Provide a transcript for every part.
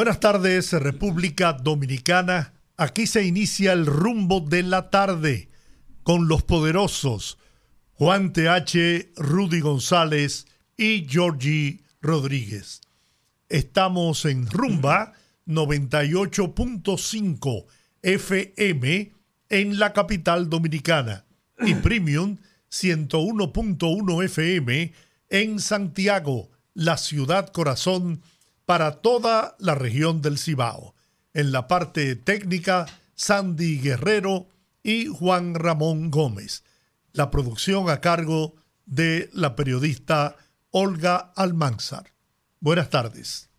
Buenas tardes, República Dominicana. Aquí se inicia el rumbo de la tarde con los poderosos Juan TH, Rudy González y Georgie Rodríguez. Estamos en Rumba 98.5 FM en la capital dominicana y Premium 101.1 FM en Santiago, la ciudad corazón para toda la región del Cibao. En la parte técnica, Sandy Guerrero y Juan Ramón Gómez. La producción a cargo de la periodista Olga Almanzar. Buenas tardes.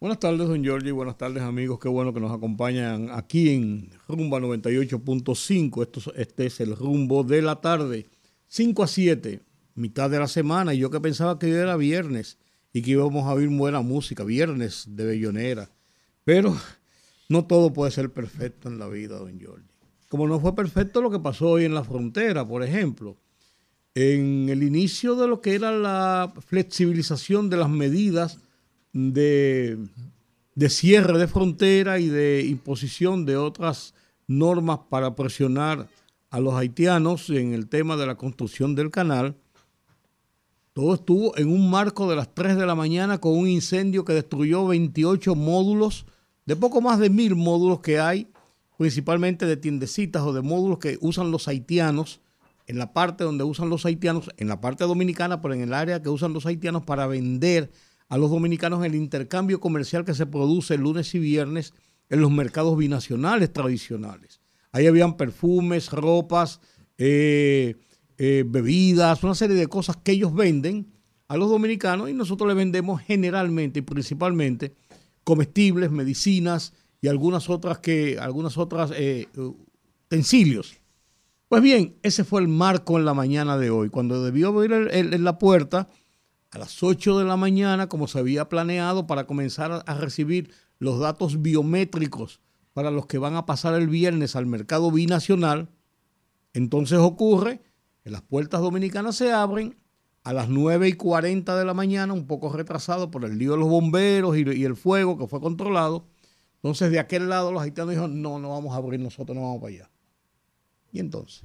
Buenas tardes, don Giorgi. Buenas tardes, amigos. Qué bueno que nos acompañan aquí en Rumba 98.5. Este es el rumbo de la tarde. 5 a 7, mitad de la semana. Y yo que pensaba que era viernes y que íbamos a oír buena música, viernes de Bellonera. Pero no todo puede ser perfecto en la vida, don Jordi. Como no fue perfecto lo que pasó hoy en la frontera, por ejemplo, en el inicio de lo que era la flexibilización de las medidas de, de cierre de frontera y de imposición de otras normas para presionar a los haitianos en el tema de la construcción del canal, todo estuvo en un marco de las 3 de la mañana con un incendio que destruyó 28 módulos, de poco más de mil módulos que hay, principalmente de tiendecitas o de módulos que usan los haitianos, en la parte donde usan los haitianos, en la parte dominicana, pero en el área que usan los haitianos para vender a los dominicanos el intercambio comercial que se produce lunes y viernes en los mercados binacionales tradicionales. Ahí habían perfumes, ropas, eh, eh, bebidas, una serie de cosas que ellos venden a los dominicanos y nosotros le vendemos generalmente y principalmente comestibles, medicinas y algunas otras que algunas otras eh, utensilios. Pues bien, ese fue el marco en la mañana de hoy, cuando debió abrir en la puerta a las 8 de la mañana, como se había planeado, para comenzar a recibir los datos biométricos para los que van a pasar el viernes al mercado binacional. Entonces ocurre las puertas dominicanas se abren a las 9 y 40 de la mañana, un poco retrasado por el lío de los bomberos y, el fuego que fue controlado. Entonces, de aquel lado, los haitianos dijeron: No, no vamos a abrir nosotros, no vamos para allá. Y entonces.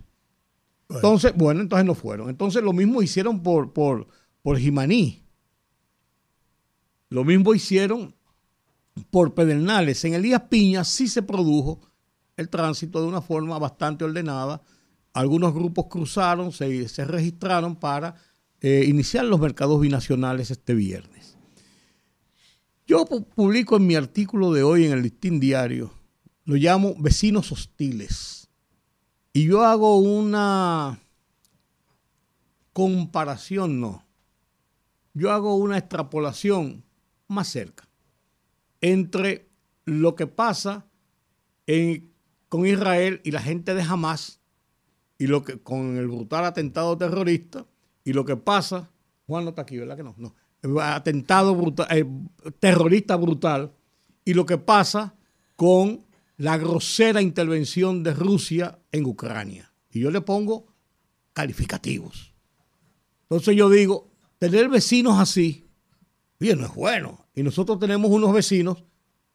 Entonces, bueno, entonces no fueron. Entonces, lo mismo hicieron por, por, por Jimaní. Lo mismo hicieron por Pedernales. En Elías Piña sí se produjo el tránsito de una forma bastante ordenada algunos grupos cruzaron, se, registraron para eh, iniciar los mercados binacionales este viernes. Yo publico en mi artículo de hoy en el Listín Diario, lo llamo vecinos hostiles. Y yo hago una comparación, no. Yo hago una extrapolación más cerca entre lo que pasa con Israel y la gente de Hamas y lo que con el brutal atentado terrorista y lo que pasa, Juan no está aquí, ¿verdad que no? No, atentado brutal, eh, terrorista brutal y lo que pasa con la grosera intervención de Rusia en Ucrania. Y yo le pongo calificativos. Entonces yo digo, tener vecinos así, bien, no es bueno. Y nosotros tenemos unos vecinos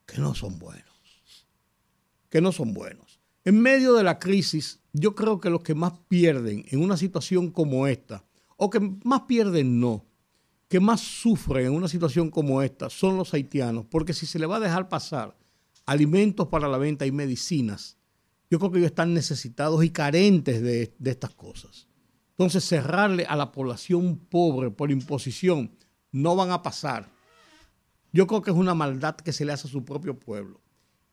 que no son buenos. Que no son buenos. En medio de la crisis yo creo que los que más pierden en una situación como esta, o que más pierden no, que más sufren en una situación como esta son los haitianos, porque si se le va a dejar pasar alimentos para la venta y medicinas, yo creo que ellos están necesitados y carentes de, de estas cosas. Entonces cerrarle a la población pobre por imposición no van a pasar. Yo creo que es una maldad que se le hace a su propio pueblo.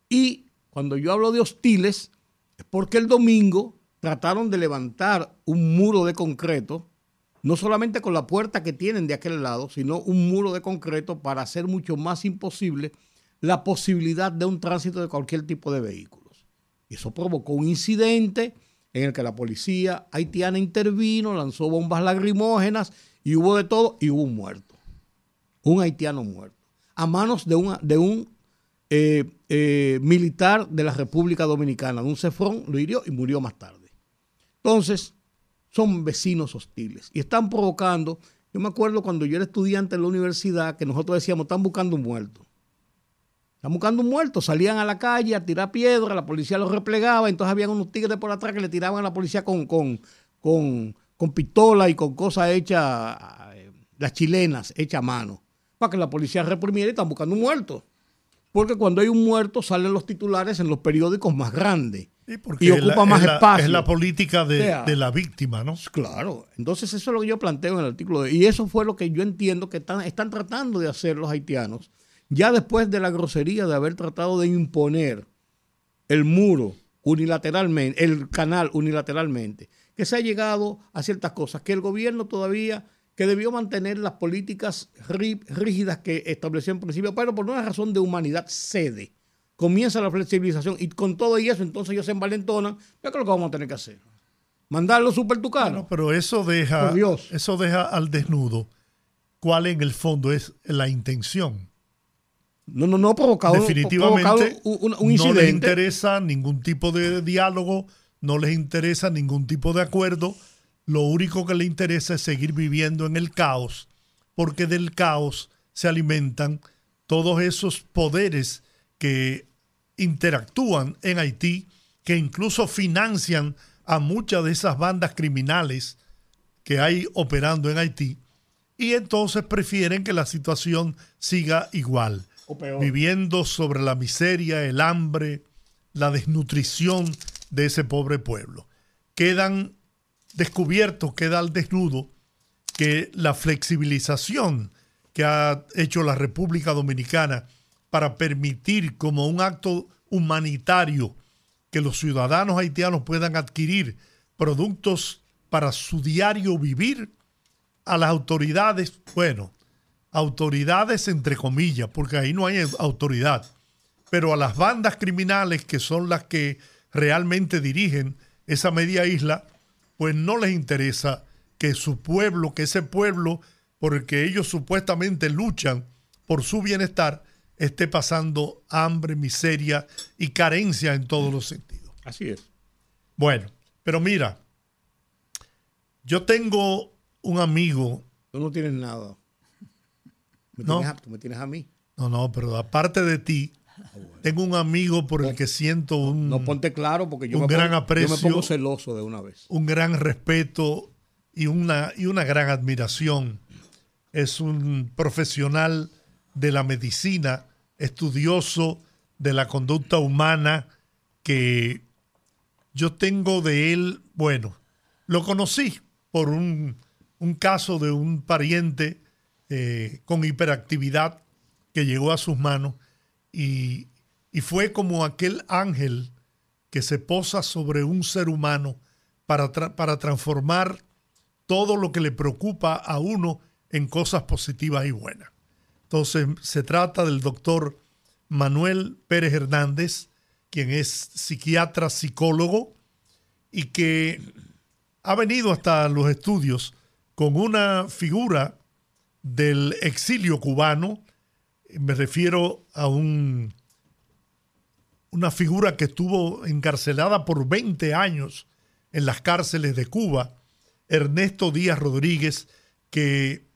Y cuando yo hablo de hostiles, es porque el domingo trataron de levantar un muro de concreto, no solamente con la puerta que tienen de aquel lado, sino un muro de concreto para hacer mucho más imposible la posibilidad de un tránsito de cualquier tipo de vehículos. Y eso provocó un incidente en el que la policía haitiana intervino, lanzó bombas lacrimógenas y hubo de todo y hubo un muerto. Un haitiano muerto. A manos de, de un eh, eh, militar de la República Dominicana, de un cefrón, lo hirió y murió más tarde. Entonces, son vecinos hostiles y están provocando. Yo me acuerdo cuando yo era estudiante en la universidad que nosotros decíamos, están buscando un muerto. Están buscando un muerto, salían a la calle a tirar piedra, la policía los replegaba, entonces habían unos tigres por atrás que le tiraban a la policía con, con, con, con pistola y con cosas hechas, eh, las chilenas, hechas a mano, para que la policía reprimiera y están buscando un muerto. Porque cuando hay un muerto salen los titulares en los periódicos más grandes. y ocupa más espacio. Es la política de, la víctima, ¿no? Claro. Entonces eso es lo que yo planteo en el artículo. De, y eso fue lo que yo entiendo que están, están tratando de hacer los haitianos ya después de la grosería de haber tratado de imponer el muro unilateralmente, el canal unilateralmente, que se ha llegado a ciertas cosas, que el gobierno todavía, que debió mantener las políticas rígidas que estableció en principio, pero por una razón de humanidad cede. Comienza la flexibilización y con todo y eso entonces ellos se envalentonan, ya creo que vamos a tener que hacer. Mandarlo super tucano. pero eso deja, eso deja al desnudo cuál en el fondo es la intención. No, no, no provocado, Definitivamente un, incidente. No les interesa ningún tipo de diálogo, no les interesa ningún tipo de acuerdo. Lo único que les interesa es seguir viviendo en el caos, porque del caos se alimentan todos esos poderes que interactúan en Haití, que incluso financian a muchas de esas bandas criminales que hay operando en Haití, y entonces prefieren que la situación siga igual viviendo sobre la miseria, el hambre, la desnutrición de ese pobre pueblo. Quedan descubiertos, queda al desnudo que la flexibilización que ha hecho la República Dominicana para permitir como un acto humanitario que los ciudadanos haitianos puedan adquirir productos para su diario vivir, a las autoridades, bueno, autoridades entre comillas, porque ahí no hay autoridad, pero a las bandas criminales que son las que realmente dirigen esa media isla, pues no les interesa que su pueblo, que ese pueblo por el que ellos supuestamente luchan por su bienestar, esté pasando hambre, miseria y carencia en todos los sentidos. Así es. Bueno, pero mira, yo tengo un amigo. Tú no tienes nada no. tú me tienes a mí. No, no, pero aparte de ti, tengo un amigo por el que siento un. No ponte claro porque yo, un me, gran pongo, aprecio, yo me pongo celoso de una vez. Un gran respeto y una, y una gran admiración. Es un profesional de la medicina, estudioso de la conducta humana, que yo tengo de él, bueno, lo conocí por un, un caso de un pariente eh, con hiperactividad que llegó a sus manos y, fue como aquel ángel que se posa sobre un ser humano para, para transformar todo lo que le preocupa a uno en cosas positivas y buenas. Entonces se trata del doctor Manuel Pérez Hernández, quien es psiquiatra, psicólogo y que ha venido hasta los estudios con una figura del exilio cubano, me refiero a un, una figura que estuvo encarcelada por 20 años en las cárceles de Cuba, Ernesto Díaz Rodríguez, que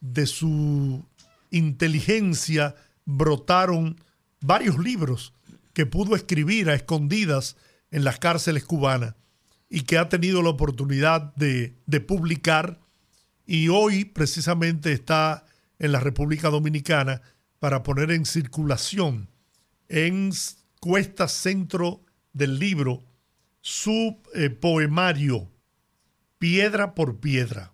de su inteligencia brotaron varios libros que pudo escribir a escondidas en las cárceles cubanas y que ha tenido la oportunidad de, de publicar y hoy precisamente está en la República Dominicana para poner en circulación en Cuesta Centro del Libro su eh, poemario Piedra por Piedra.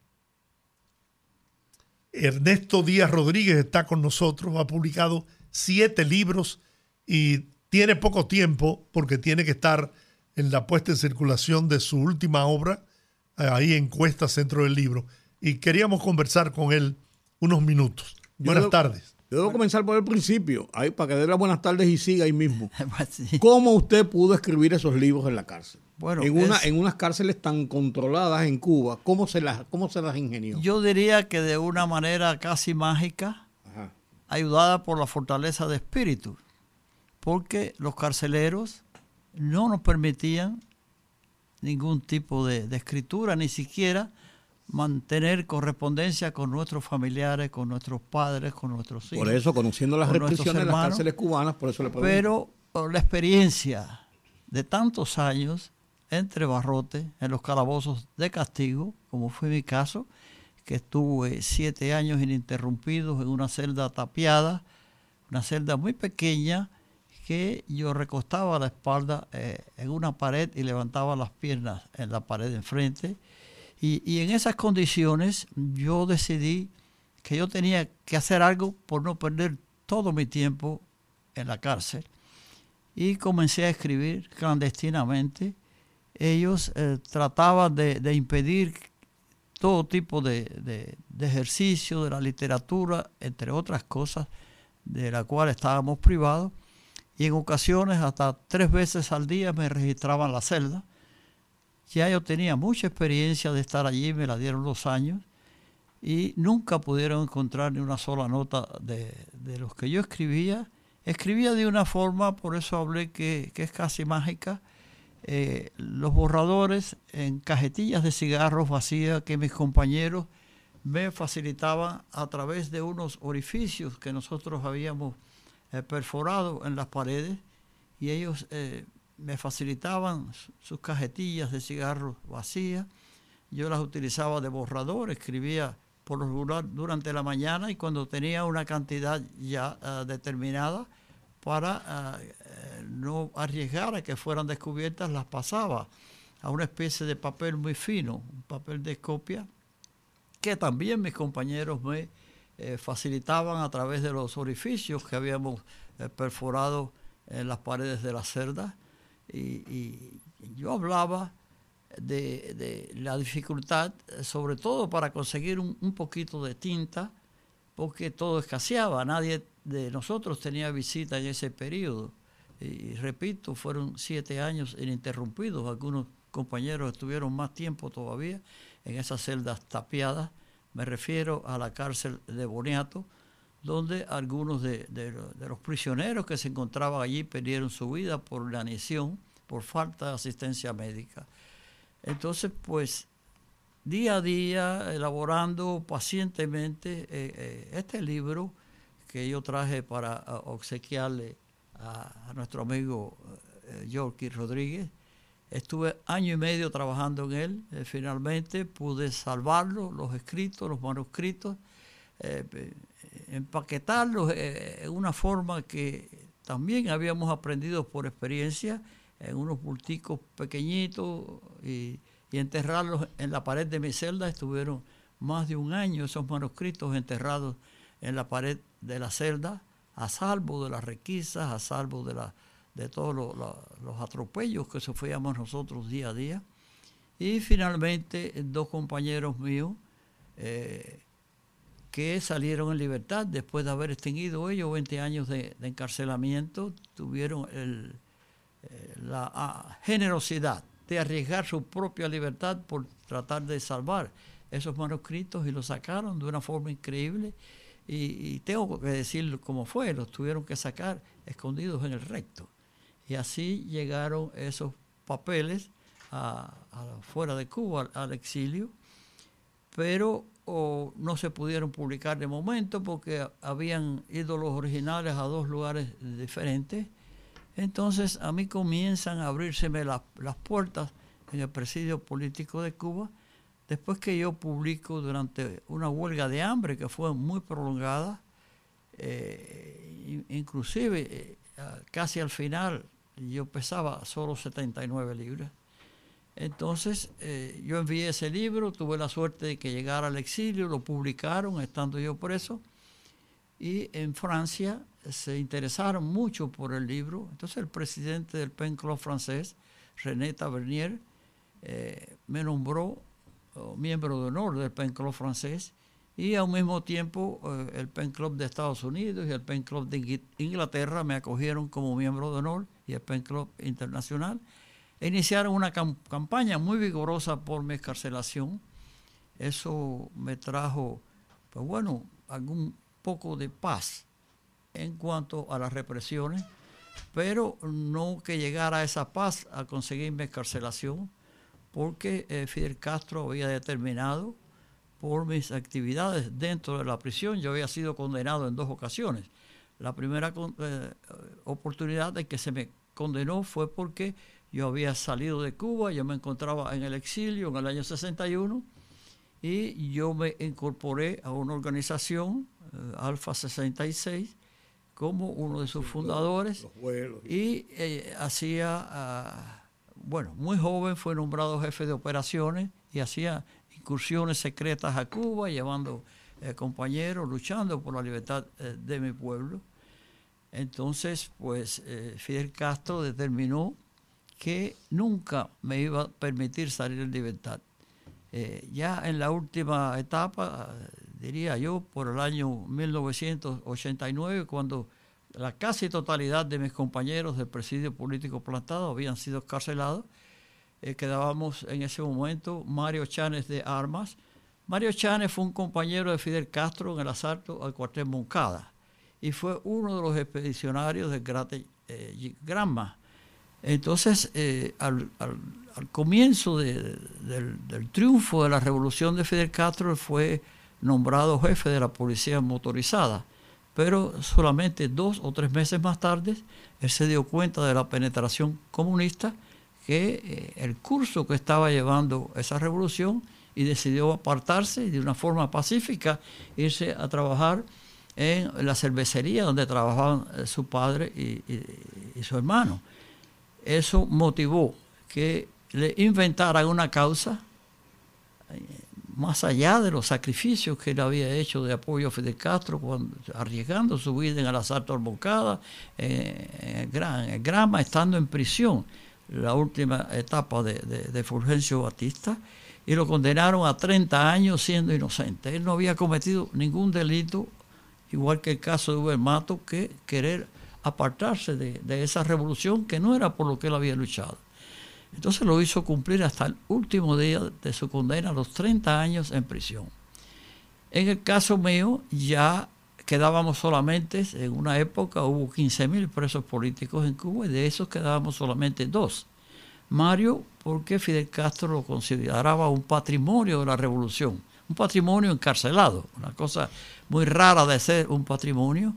Ernesto Díaz Rodríguez está con nosotros, ha publicado siete libros y tiene poco tiempo porque tiene que estar en la puesta en circulación de su última obra, ahí en Cuesta Centro del Libro y queríamos conversar con él unos minutos. Buenas tardes. Debo comenzar por el principio, ahí, para que dé las buenas tardes y siga ahí mismo. Pues ¿Cómo usted pudo escribir esos libros en la cárcel? Bueno, en, una, en unas cárceles tan controladas en Cuba, ¿cómo se, las, ¿cómo se las ingenió? Yo diría que de una manera casi mágica, ayudada por la fortaleza de espíritu, porque los carceleros no nos permitían ningún tipo de, escritura, ni siquiera mantener correspondencia con nuestros familiares, con nuestros padres, con nuestros hijos. Por eso, conociendo las restricciones de las cárceles cubanas, por eso le pregunto. Pero por la experiencia de tantos años entre barrotes en los calabozos de castigo, como fue mi caso, que estuve siete años ininterrumpidos en una celda tapiada, una celda muy pequeña, que yo recostaba la espalda eh, en una pared y levantaba las piernas en la pared de enfrente. Y, en esas condiciones yo decidí que yo tenía que hacer algo por no perder todo mi tiempo en la cárcel. Y comencé a escribir clandestinamente. Ellos eh, trataban de, impedir todo tipo de, de ejercicio de la literatura, entre otras cosas, de la cual estábamos privados y en ocasiones hasta tres veces al día me registraban la celda. Ya yo tenía mucha experiencia de estar allí, me la dieron los años y nunca pudieron encontrar ni una sola nota de, los que yo escribía. Escribía de una forma, por eso hablé que, es casi mágica, eh, los borradores en cajetillas de cigarros vacías que mis compañeros me facilitaban a través de unos orificios que nosotros habíamos eh, perforado en las paredes y ellos eh, me facilitaban sus cajetillas de cigarros vacías. Yo las utilizaba de borrador, escribía por lo regular durante la mañana y cuando tenía una cantidad ya eh, determinada para no arriesgar a que fueran descubiertas, las pasaba a una especie de papel muy fino, un papel de copia, que también mis compañeros me eh, facilitaban a través de los orificios que habíamos eh, perforado en las paredes de la cerda. Y, yo hablaba de, la dificultad, sobre todo para conseguir un, poquito de tinta, porque todo escaseaba, nadie de nosotros tenía visita en ese periodo. Y, repito, fueron siete años ininterrumpidos, algunos compañeros estuvieron más tiempo todavía en esas celdas tapiadas. Me refiero a la cárcel de Boniato, donde algunos de, los prisioneros que se encontraban allí perdieron su vida por la anisión, por falta de asistencia médica. Entonces, pues, día a día, elaborando pacientemente eh, eh, este libro que yo traje para obsequiarle a, nuestro amigo eh, Rodríguez, Estuve año y medio trabajando en él. Eh, finalmente pude salvarlo, los escritos, los manuscritos, eh, empaquetarlos eh, en una forma que también habíamos aprendido por experiencia, en unos bulticos pequeñitos y, y enterrarlos en la pared de mi celda. Estuvieron más de un año esos manuscritos enterrados en la pared de la celda, a salvo de las requisas, a salvo de la de todos los atropellos que sufríamos nosotros día a día. Y finalmente dos compañeros míos eh, que salieron en libertad después de haber extinguido ellos 20 años de, encarcelamiento, tuvieron eh, la ah, generosidad de arriesgar su propia libertad por tratar de salvar esos manuscritos y los sacaron de una forma increíble. Y, tengo que decir cómo fue, los tuvieron que sacar escondidos en el recto. Y así llegaron esos papeles a, fuera de Cuba, al, exilio, pero no se pudieron publicar de momento porque habían ido los originales a dos lugares diferentes. Entonces a mí comienzan a abrírseme las puertas en el presidio político de Cuba, después que yo publico durante una huelga de hambre que fue muy prolongada, eh, inclusive eh, casi al final yo pesaba solo 79 libras. Entonces eh, yo envié ese libro, tuve la suerte de que llegara al exilio, lo publicaron estando yo preso y en Francia se interesaron mucho por el libro. Entonces el presidente del Pen Club francés, René Tavernier, eh, me nombró oh, miembro de honor del Pen Club francés y al mismo tiempo eh, el Pen Club de Estados Unidos y el Pen Club de Inglaterra me acogieron como miembro de honor y el Pen Club Internacional. Iniciaron una campaña muy vigorosa por mi escarcelación. Eso me trajo, pues bueno, algún poco de paz en cuanto a las represiones, pero no que llegara a esa paz a conseguir mi escarcelación, porque eh, Fidel Castro había determinado por mis actividades dentro de la prisión. Yo había sido condenado en dos ocasiones. La primera eh, oportunidad de que se me condenó fue porque yo había salido de Cuba, yo me encontraba en el exilio en el año 61 y yo me incorporé a una organización, eh, Alfa 66, como uno de sus fundadores y eh, hacía, ah, bueno, muy joven fue nombrado jefe de operaciones y hacía incursiones secretas a Cuba, llevando eh, compañeros, luchando por la libertad eh, de mi pueblo. Entonces, pues Fidel Castro determinó que nunca me iba a permitir salir en libertad. ya en la última etapa, diría yo, por el año 1989, cuando la casi totalidad de mis compañeros del presidio político plantado habían sido escarcelados, eh, quedábamos en ese momento Mario Chanes de Armas. Mario Chanes fue un compañero de Fidel Castro en el asalto al cuartel Moncada y fue uno de los expedicionarios del Grate eh, Granma. Entonces, eh, al, comienzo del, triunfo de la revolución de Fidel Castro, fue nombrado jefe de la policía motorizada. Pero solamente dos o tres meses más tarde, él se dio cuenta de la penetración comunista que eh, el curso que estaba llevando esa revolución y decidió apartarse y de una forma pacífica irse a trabajar en la cervecería donde trabajaban eh, su padre y, su hermano. Eso motivó que le inventaran una causa eh, más allá de los sacrificios que él había hecho de apoyo a Fidel Castro, cuando, arriesgando su vida en el asalto al Bocada, en, en Grama, estando en prisión la última etapa de, Fulgencio Batista, y lo condenaron a 30 años siendo inocente. Él no había cometido ningún delito, igual que el caso de Uber Mato, que querer apartarse de, esa revolución que no era por lo que él había luchado. Entonces lo hizo cumplir hasta el último día de su condena, a los 30 años en prisión. En el caso mío, ya quedábamos solamente, en una época hubo 15.000 presos políticos en Cuba y de esos quedábamos solamente dos. Mario, porque Fidel Castro lo consideraba un patrimonio de la revolución, un patrimonio encarcelado, una cosa muy rara de ser un patrimonio.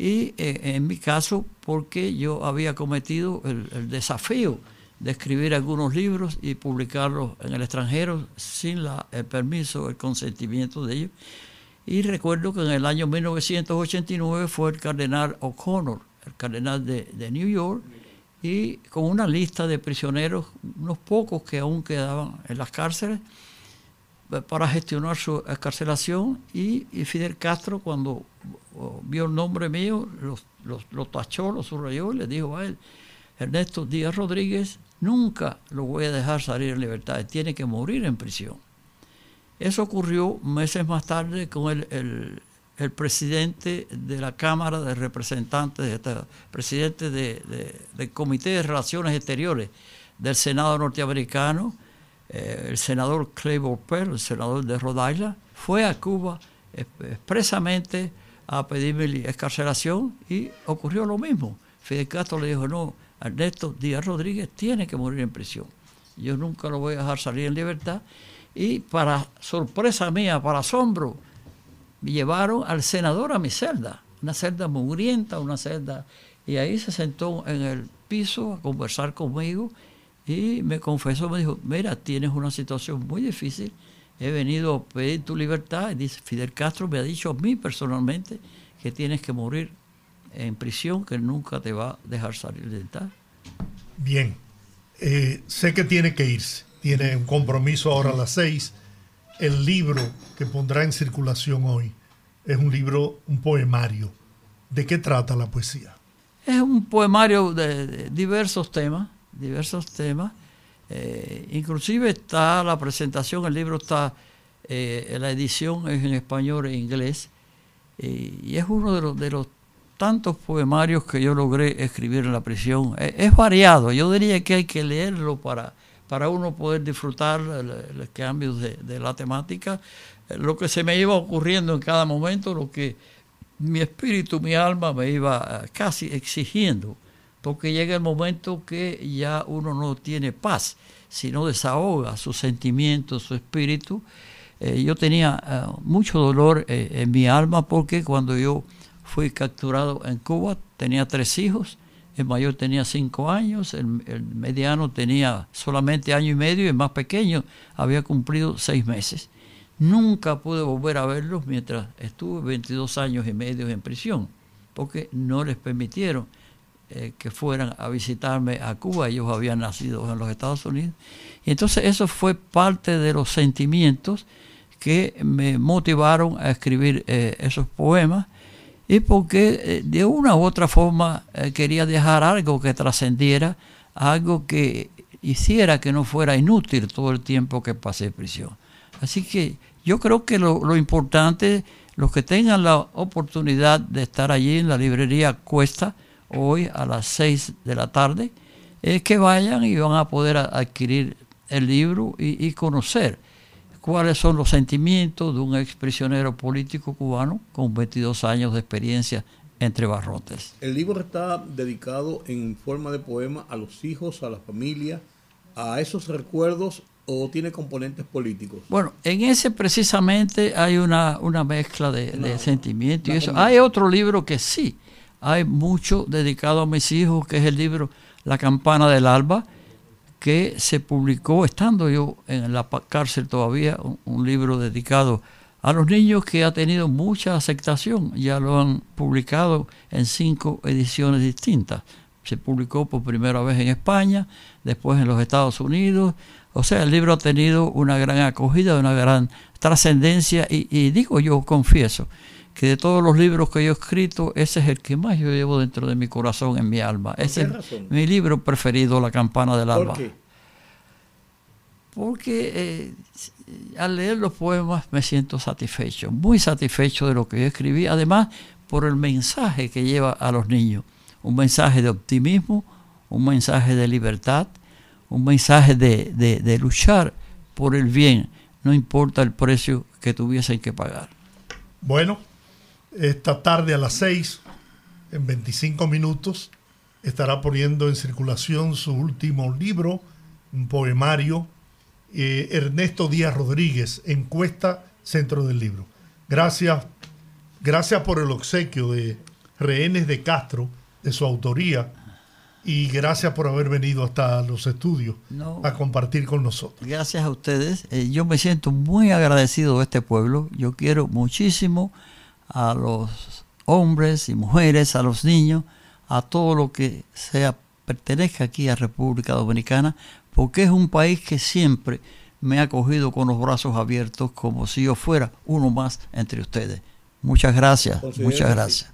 Y eh, en mi caso, porque yo había cometido el, desafío de escribir algunos libros y publicarlos en el extranjero sin la, el permiso, el consentimiento de ellos. Y recuerdo que en el año 1989 fue el cardenal O'Connor, el cardenal de, New York, y con una lista de prisioneros, unos pocos que aún quedaban en las cárceles, para gestionar su escarcelación. Y, Fidel Castro, cuando vio el nombre mío, lo tachó, lo subrayó y le dijo a él, Ernesto Díaz Rodríguez, nunca lo voy a dejar salir en libertad, tiene que morir en prisión. Eso ocurrió meses más tarde con el, presidente de la Cámara de Representantes, presidente del Comité de Relaciones Exteriores del Senado norteamericano, eh, el senador Claiborne Pell, el senador de Rhode Island, fue a Cuba expresamente a pedirme escarcelación y ocurrió lo mismo. Fidel Castro le dijo, no, Ernesto Díaz Rodríguez tiene que morir en prisión. Yo nunca lo voy a dejar salir en libertad y para sorpresa mía, para asombro, me llevaron al senador a mi celda, una celda mugrienta, una celda, y ahí se sentó en el piso a conversar conmigo y me confesó, me dijo, mira, tienes una situación muy difícil, he venido a pedir tu libertad, y dice, Fidel Castro me ha dicho a mí personalmente que tienes que morir en prisión, que nunca te va a dejar salir de tal. Bien, eh, sé que tiene que irse tiene un compromiso ahora a las seis. El libro que pondrá en circulación hoy es un libro, un poemario. ¿De qué trata la poesía? Es un poemario de, diversos temas, diversos temas. Eh, inclusive está la presentación, el libro está Eh, la edición es en español e inglés y es uno de los, de los tantos poemarios que yo logré escribir en la prisión. Es, variado, yo diría que hay que leerlo para, para uno poder disfrutar los cambios de, de, la temática, lo que se me iba ocurriendo en cada momento, lo que mi espíritu, mi alma me iba casi exigiendo, porque llega el momento que ya uno no tiene paz, sino desahoga sus sentimientos, su espíritu, eh, yo tenía eh, mucho dolor eh, en mi alma porque cuando yo fui capturado en Cuba tenía tres hijos, el mayor tenía cinco años, el, mediano tenía solamente año y medio y el más pequeño había cumplido seis meses. Nunca pude volver a verlos mientras estuve 22 años y medio en prisión, porque no les permitieron que fueran a visitarme a Cuba. Ellos habían nacido en los Estados Unidos. Y entonces eso fue parte de los sentimientos que me motivaron a escribir eh, esos poemas y porque eh, de una u otra forma eh, quería dejar algo que trascendiera, algo que hiciera que no fuera inútil todo el tiempo que pasé en prisión. Así que yo creo que lo, lo importante, los que tengan la oportunidad de estar allí en la librería Cuesta, hoy a las 6 de la tarde, es que vayan y van a poder adquirir el libro y, y conocer cuáles son los sentimientos de un exprisionero político cubano con 22 años de experiencia entre barrotes. El libro está dedicado en forma de poema a los hijos, a la familia, a esos recuerdos o tiene componentes políticos? Bueno, en ese precisamente hay una, una mezcla de, sentimientos y eso. Hay otro libro que sí, hay mucho dedicado a mis hijos, que es el libro La campana del alba, que se publicó, estando yo en la cárcel todavía, un, libro dedicado a los niños que ha tenido mucha aceptación. Ya lo han publicado en cinco ediciones distintas. Se publicó por primera vez en España, después en los Estados Unidos. O sea, el libro ha tenido una gran acogida, una gran trascendencia y, digo yo, confieso, que de todos los libros que yo he escrito, ese es el que más yo llevo dentro de mi corazón, en mi alma. Ese es mi libro preferido, La campana del alba. ¿Por qué? Porque eh, al leer los poemas me siento satisfecho, muy satisfecho de lo que yo escribí, además por el mensaje que lleva a los niños, un mensaje de optimismo, un mensaje de libertad, un mensaje de, de luchar por el bien, no importa el precio que tuviesen que pagar. Bueno, esta tarde a las 6, en 25 minutos, estará poniendo en circulación su último libro, un poemario, eh, Ernesto Díaz Rodríguez, encuesta Centro del Libro. Gracias, gracias por el obsequio de Rehenes de Castro, de su autoría, y gracias por haber venido hasta los estudios a compartir con nosotros. Gracias a ustedes. Eh, yo me siento muy agradecido de este pueblo. Yo quiero muchísimo a los hombres y mujeres, a los niños, a todo lo que sea pertenezca aquí a República Dominicana, porque es un país que siempre me ha acogido con los brazos abiertos como si yo fuera uno más entre ustedes. Muchas gracias, muchas gracias.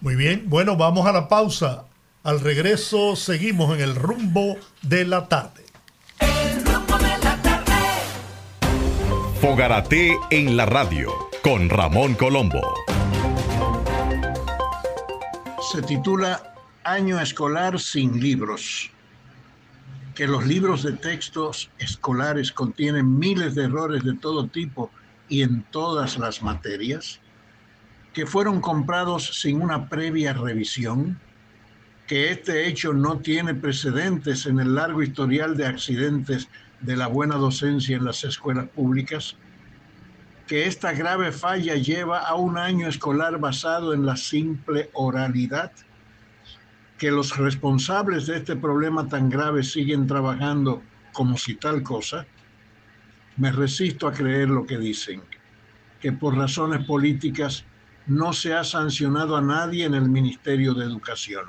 Muy bien, bueno, vamos a la pausa. Al regreso seguimos en el rumbo de la tarde. El rumbo de la tarde. Fogarate en la radio con Ramón Colombo. Se titula Año escolar sin libros. Que los libros de textos escolares contienen miles de errores de todo tipo y en todas las materias. Que fueron comprados sin una previa revisión. Que este hecho no tiene precedentes en el largo historial de accidentes de la buena docencia en las escuelas públicas que esta grave falla lleva a un año escolar basado en la simple oralidad, que los responsables de este problema tan grave siguen trabajando como si tal cosa, me resisto a creer lo que dicen, que por razones políticas no se ha sancionado a nadie en el Ministerio de Educación.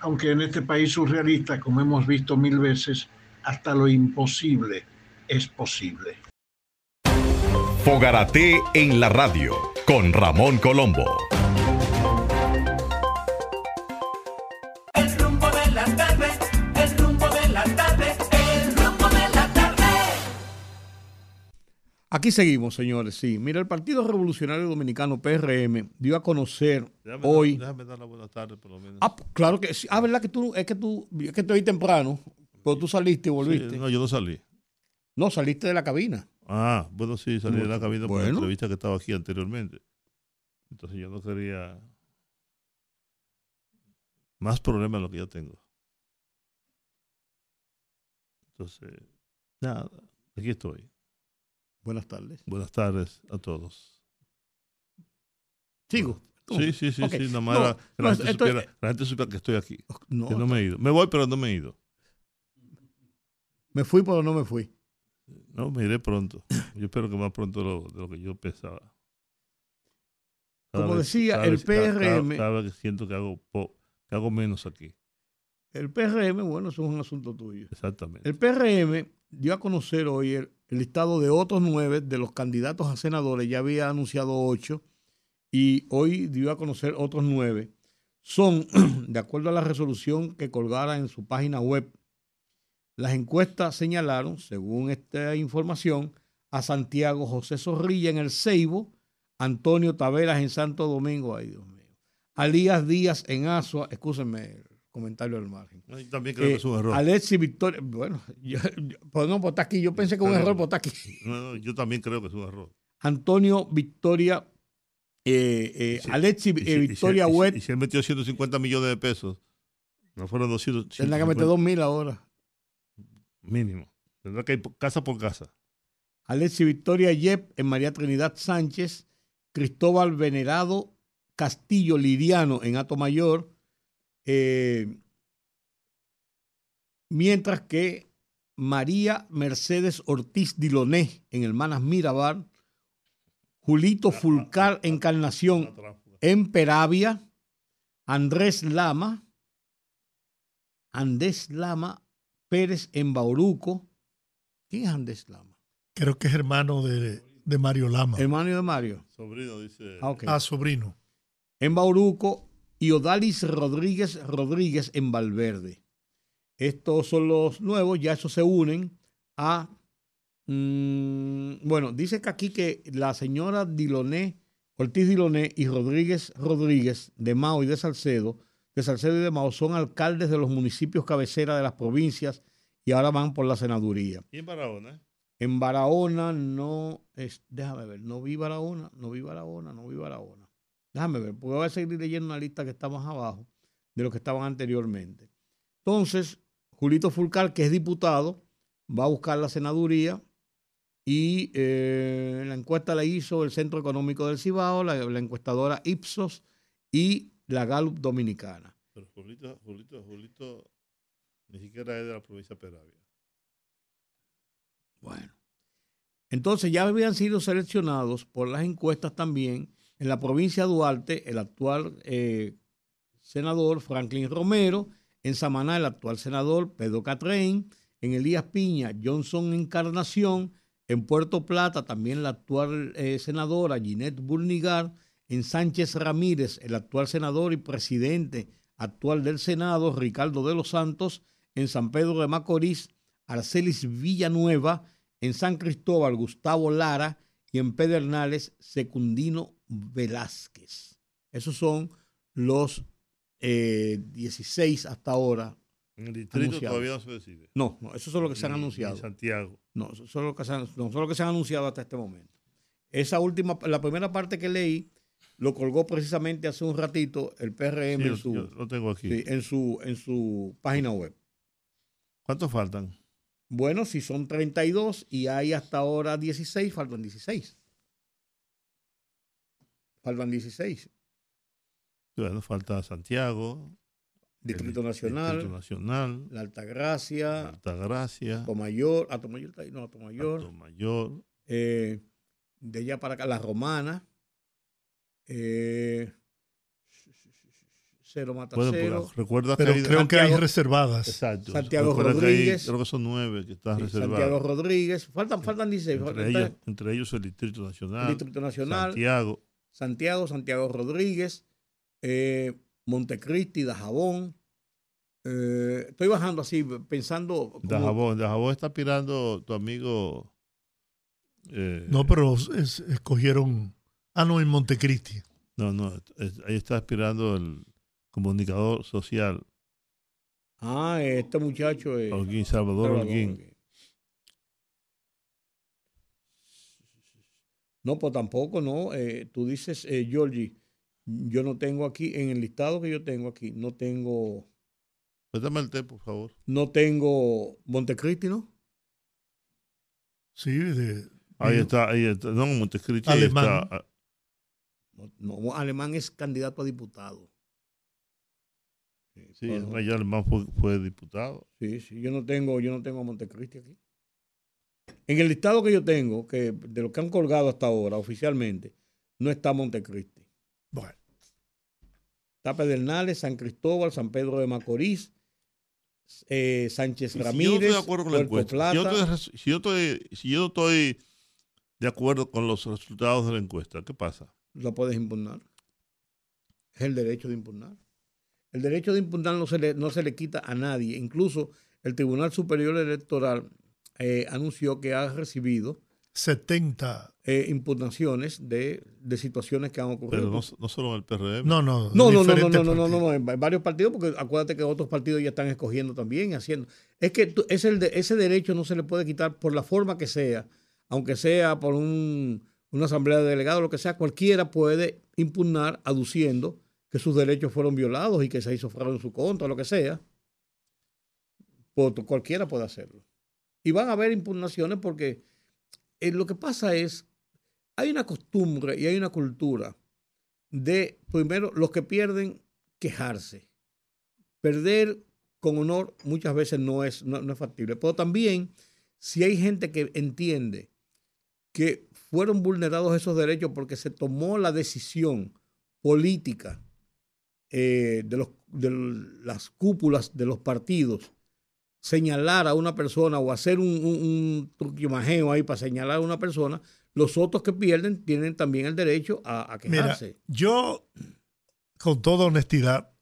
Aunque en este país surrealista, como hemos visto mil veces, hasta lo imposible es posible. Fogarate en la radio con Ramón Colombo. El rumbo de la tarde, el rumbo de la tarde, el rumbo de la tarde. Aquí seguimos, señores. Sí, mira, el Partido Revolucionario Dominicano, PRM, dio a conocer Déjame, hoy. dar, déjame dar la buena tarde, por lo menos. Ah, claro que sí. Ah, ¿verdad que tú, es que tú, es que te oí temprano, pero tú saliste y Sí, volviste. no, yo no salí. No, saliste de la cabina. Ah, bueno, sí, salí de la cabina por la entrevista que estaba aquí anteriormente. Entonces yo no quería más problemas de lo que ya tengo. Entonces, nada, aquí estoy. Buenas tardes. Buenas tardes a todos. Sigo. Sí, sí, sí, sí, nada más No, no, la, gente supiera, la gente supiera que estoy aquí. No, que no me he ido. Me voy, pero no me he ido. me fui, pero no me fui. No, me iré pronto. Yo espero que más pronto lo- de lo que yo pensaba. Cada Como decía, cada el vez- cada- cada- PRM Cada, vez que siento que hago, po- que hago menos aquí. El PRM, bueno, eso es un asunto tuyo. Exactamente. El PRM dio a conocer hoy el, el listado de otros nueve de los candidatos a senadores. Ya había anunciado ocho y hoy dio a conocer otros nueve. Son, de acuerdo a la resolución que colgara en su página web, las encuestas señalaron, según esta información, a Santiago José Zorrilla en el Ceibo, Antonio Taveras en Santo Domingo, ay Dios mío, Alías Díaz en Asua, escúsenme el comentario al margen. Yo también creo Eh, que es un error. Alexis Victoria, bueno, yo, yo- pues no, pues está aquí. Yo pensé que un Pero- error, pues está aquí. No, no, yo también creo que es un error. Antonio Victoria, eh, eh, Sí. Alexis Y eh, y si- Victoria y si- Wet, Y si él metió 150 millones de pesos, no fueron 200. tendrá que meter 150 dos mil ahora. Mínimo. Tendrá que ir casa por casa. Alexis Victoria Yep en María Trinidad Sánchez, Cristóbal Venerado Castillo Liriano en Ato Mayor, eh, mientras que María Mercedes Ortiz Diloné en Hermanas Mirabar, Julito Fulcar Encarnación en Peravia, Andrés Lama, Andrés Lama Pérez en Bauruco. ¿Quién es Andrés Lama? Creo que es hermano de, de Mario Lama. Hermano de Mario. Sobrino dice. Ah, ok. Ah, sobrino. En Bauruco y Odalis Rodríguez Rodríguez en Valverde. Estos son los nuevos, ya esos se unen a... mm, bueno, dice que aquí que la señora Diloné, Ortiz Diloné y Rodríguez Rodríguez de Mao y de Salcedo, de Salcedo y de Mao son alcaldes de los municipios cabecera de las provincias y ahora van por la senaduría. ¿Quién Barahona? En Barahona no es, déjame ver, no vi Barahona, no vi Barahona, no vi Barahona. Déjame ver, porque voy a seguir leyendo una lista que está más abajo de lo que estaban anteriormente. Entonces, Julito Fulcar, que es diputado, va a buscar la senaduría y eh, la encuesta la hizo el Centro Económico del Cibao, la, la encuestadora Ipsos y la Gallup Dominicana. Pero Julito, Julito, Julito ni siquiera es de la provincia de Peravia. Bueno. Entonces ya habían sido seleccionados por las encuestas también en la provincia de Duarte el actual eh, senador Franklin Romero, en Samaná el actual senador Pedro Catrén, en Elías Piña Johnson Encarnación, en Puerto Plata también la actual eh, senadora Ginette Burnigar, en Sánchez Ramírez el actual senador y presidente actual del Senado Ricardo de los Santos, en San Pedro de Macorís Arcelis Villanueva, en San Cristóbal Gustavo Lara y en Pedernales Secundino Velázquez. Esos son los eh, 16 hasta ahora. En el distrito Anunciado. todavía no se decide. No, no, esos son los que se han anunciado. Santiago. No, son los que se han, no, son los que se han anunciado hasta este momento. Esa última, la primera parte que leí, lo colgó precisamente hace un ratito el PRM Sí, en, su, lo tengo aquí. sí, en, su, en su página web. ¿Cuántos faltan? Bueno, si son 32 y hay hasta ahora 16, faltan 16. Faltan 16. Bueno, falta Santiago, Distrito el Nacional, Distrito Nacional, La Altagracia, Altagracia, Atomayor, Atomayor, no, Atomayor, Mayor, eh, de allá para acá, La Romana, eh, Cero Mata Bueno, Cero, recuerda Pero que hay, creo que hay Santiago- reservadas. exacto, Santiago recuerda que hay- Rodríguez. creo que son nueve que están sí, reservados. Santiago Rodríguez, faltan, faltan 16, entre, faltan- ellos, entre ellos el Distrito Nacional, Distrito Nacional, Santiago, Santiago, Santiago Rodríguez, eh, Montecristi, Dajabón. Eh, estoy bajando así, pensando. como- Dajabón. Dajabón está aspirando tu amigo Eh, No, pero es- escogieron. Ah, no, en Montecristi. no, no, es- ahí está aspirando el comunicador social, Ah, este muchacho es. Holguín, Salvador Holguín. No, pues tampoco, no. Eh, tú dices, eh, Georgie, yo no tengo aquí, en el listado que yo tengo aquí, no tengo, Préstame el té, por favor. no tengo Montecristi, ¿no? Sí, de, Ahí está, ahí está. No, Montecristi ahí Alemán. está. No, Alemán es candidato a diputado. Sí, Bueno, Alemán fue, fue diputado. sí, sí, yo no tengo, yo no tengo a Montecristi aquí. En el listado que yo tengo, que de lo que han colgado hasta ahora oficialmente, no está Montecristi. bueno, Está Pedernales, San Cristóbal, San Pedro de Macorís, eh, Sánchez Si yo Ramírez, estoy de acuerdo con la encuesta, si yo estoy de acuerdo con los resultados de la encuesta, ¿qué pasa? Lo puedes impugnar. Es el derecho de impugnar. El derecho de impugnar no se le, no se le quita a nadie. Incluso el Tribunal Superior Electoral eh, anunció que ha recibido 70. eh, impugnaciones de, de situaciones que han ocurrido. Pero no, no solo en el PRM. No, no. No, no, no, no, no, no, no, no, partidos. no, en va- en varios partidos, porque acuérdate que otros partidos ya están escogiendo también y haciendo. Es que tú- ese, el de- ese derecho no se le puede quitar por la forma que sea, aunque sea por un- una asamblea de delegados, lo que sea, cualquiera puede impugnar aduciendo que sus derechos fueron violados y que se hizo fraude en su contra, lo que sea. Cualquiera puede hacerlo. Y van a haber impugnaciones porque eh, lo que pasa es, hay una costumbre y hay una cultura de, primero, los que pierden, quejarse. Perder con honor muchas veces no es, no es factible. Pero también, si hay gente que entiende que fueron vulnerados esos derechos porque se tomó la decisión política eh, de, los, de las cúpulas de los partidos, señalar a una persona o hacer un, un, un truquimajeo ahí para señalar a una persona, los otros que pierden tienen también el derecho a, a Mira, quejarse. yo, con toda honestidad,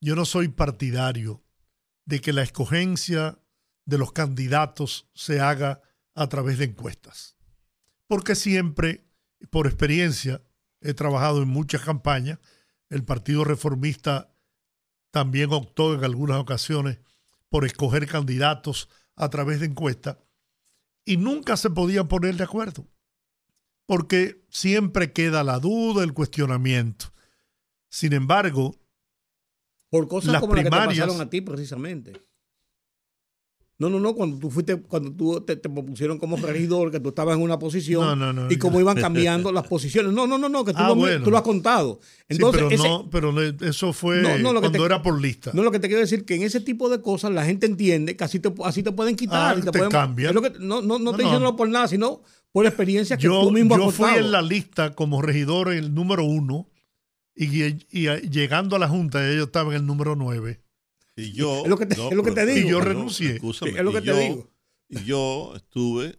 yo no soy partidario de que la escogencia de los candidatos se haga a través de encuestas. Porque siempre, por experiencia, he trabajado en muchas campañas. El Partido Reformista también optó en algunas ocasiones por escoger candidatos a través de encuestas y nunca se podían poner de acuerdo. Porque siempre queda la duda, el cuestionamiento. Sin embargo, Por cosas Las como las que te primarias- pasaron a ti, precisamente. No, no, no, cuando tú fuiste, cuando tú te, te propusieron como regidor, que tú estabas en una posición No, no, no, y cómo iban cambiando las posiciones. No, no, no, no, que tú, Ah, lo, bueno. tú lo has contado. Entonces, sí, pero, ese- no, pero eso fue cuando te- era por lista. no, lo que te quiero decir que en ese tipo de cosas la gente entiende que así te, así te pueden quitar. Ah, y te te pueden- cambian. es lo que- no, no, no no. diciéndolo por nada, sino por experiencia que yo tú mismo has yo fui en la lista como regidor el número uno y, y- y llegando a la Junta ellos estaban en el número nueve. Y yo, Es lo que te- es lo que te pero- digo. Y yo renuncié. escúchame, es lo que y te yo- digo. Y yo estuve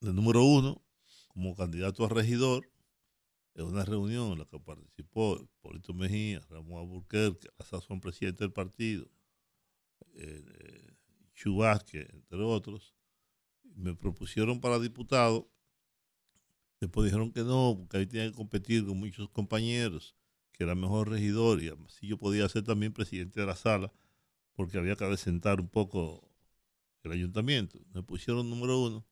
de número uno como candidato a regidor en una reunión en la que participó Polito Mejía, Ramón Alburquerque, la sazón presidente del partido, eh, eh, Chu Vázquez, entre otros. Me propusieron para diputado. Después dijeron que no, porque ahí tenía que competir con muchos compañeros, que era mejor regidor y así yo podía ser también presidente de la sala, porque había que adecentar un poco el ayuntamiento. Me pusieron número uno,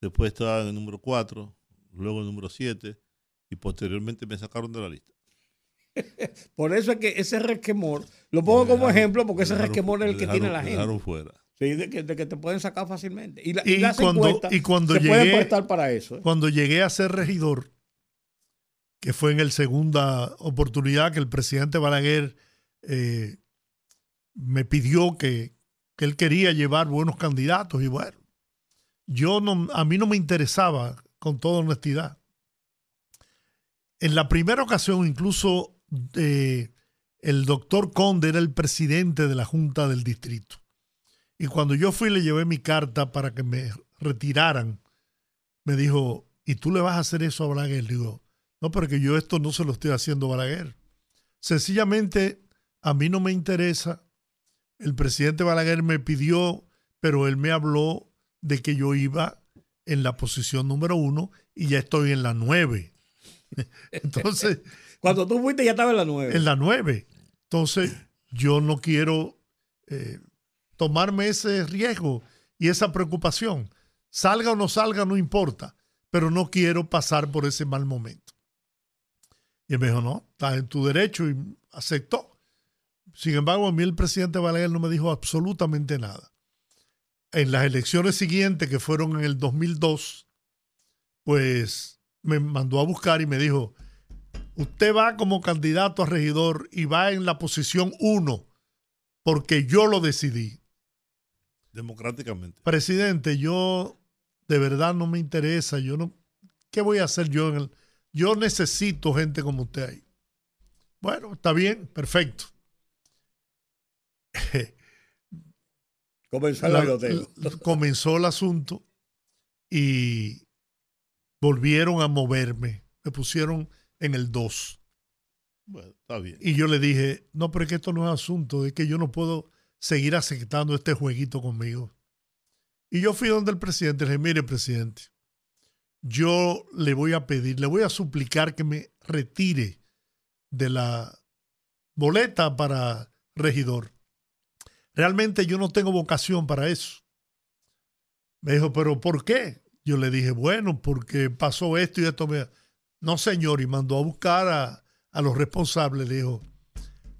después estaba en el número cuatro, luego el número siete, y posteriormente me sacaron de la lista. Por eso es que ese resquemor, lo pongo como ejemplo porque ese dejaron- resquemor es el que dejaron- tiene la gente. dejaron fuera. Sí, de que, de que te pueden sacar fácilmente. Y, la- Y y las cuando- y cuando se pueden llegué- prestar para eso. ¿eh? Cuando llegué a ser regidor, que fue en el segunda oportunidad que el presidente Balaguer eh, me pidió que, que él quería llevar buenos candidatos y bueno, yo no, a mí no me interesaba con toda honestidad. En la primera ocasión, incluso el doctor Conde era el presidente de la Junta del Distrito. Y cuando yo fui, le llevé mi carta para que me retiraran. Me dijo, ¿y tú le vas a hacer eso a Balaguer? Digo, no, porque yo esto no se lo estoy haciendo Balaguer. Sencillamente, a mí no me interesa. El presidente Balaguer me pidió, pero él me habló de que yo iba en la posición número uno y ya estoy en la nueve. Entonces, Cuando tú fuiste ya estaba en la nueve. en la nueve. Entonces, yo no quiero eh, tomarme ese riesgo y esa preocupación. Salga o no salga, no importa, pero no quiero pasar por ese mal momento. Y él me dijo, no, estás en tu derecho y aceptó. Sin embargo, a mí el presidente Balaguer no me dijo absolutamente nada. En las elecciones siguientes, que fueron en el 2002, pues me mandó a buscar y me dijo, usted va como candidato a regidor y va en la posición 1 porque yo lo decidí. Democráticamente. Presidente, yo de verdad no me interesa, yo no ¿qué voy a hacer yo en el yo necesito gente como usted ahí. Bueno, está bien, perfecto. Comenzó La- comenzó el asunto y volvieron a moverme. Me pusieron en el 2. Bueno, está bien. Y yo le dije, no, pero es que esto no es asunto, es que yo no puedo seguir aceptando este jueguito conmigo. Y yo fui donde el presidente, le dije, mire, presidente, yo le voy a pedir, le voy a suplicar que me retire de la boleta para regidor. Realmente yo no tengo vocación para eso. Me dijo, pero ¿por qué? Yo le dije, bueno, porque pasó esto y esto. Me... No, señor, y mandó a buscar a, a los responsables. Le dijo,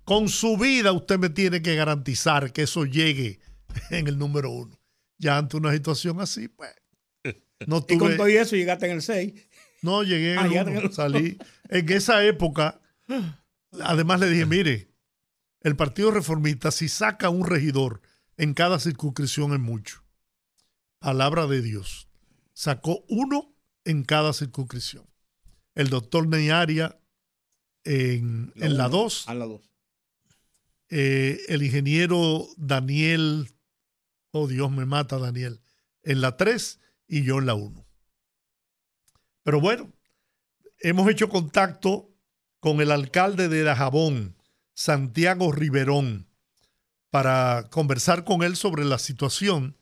con su vida usted me tiene que garantizar que eso llegue en el número uno. Ya ante una situación así, pues, no Y con tuve... todo eso llegaste en el 6. No, llegué en Ah, el en salí. En esa época, además le dije, mire, el Partido Reformista, si saca un regidor en cada circunscripción es mucho. Palabra de Dios. Sacó uno en cada circunscripción. El doctor Neyaria en, en la 2, A la 2. eh, el ingeniero Daniel, oh Dios me mata Daniel, en la 3 y yo en la 1. Pero bueno, hemos hecho contacto con el alcalde de Dajabón, Santiago Riverón, para conversar con él sobre la situación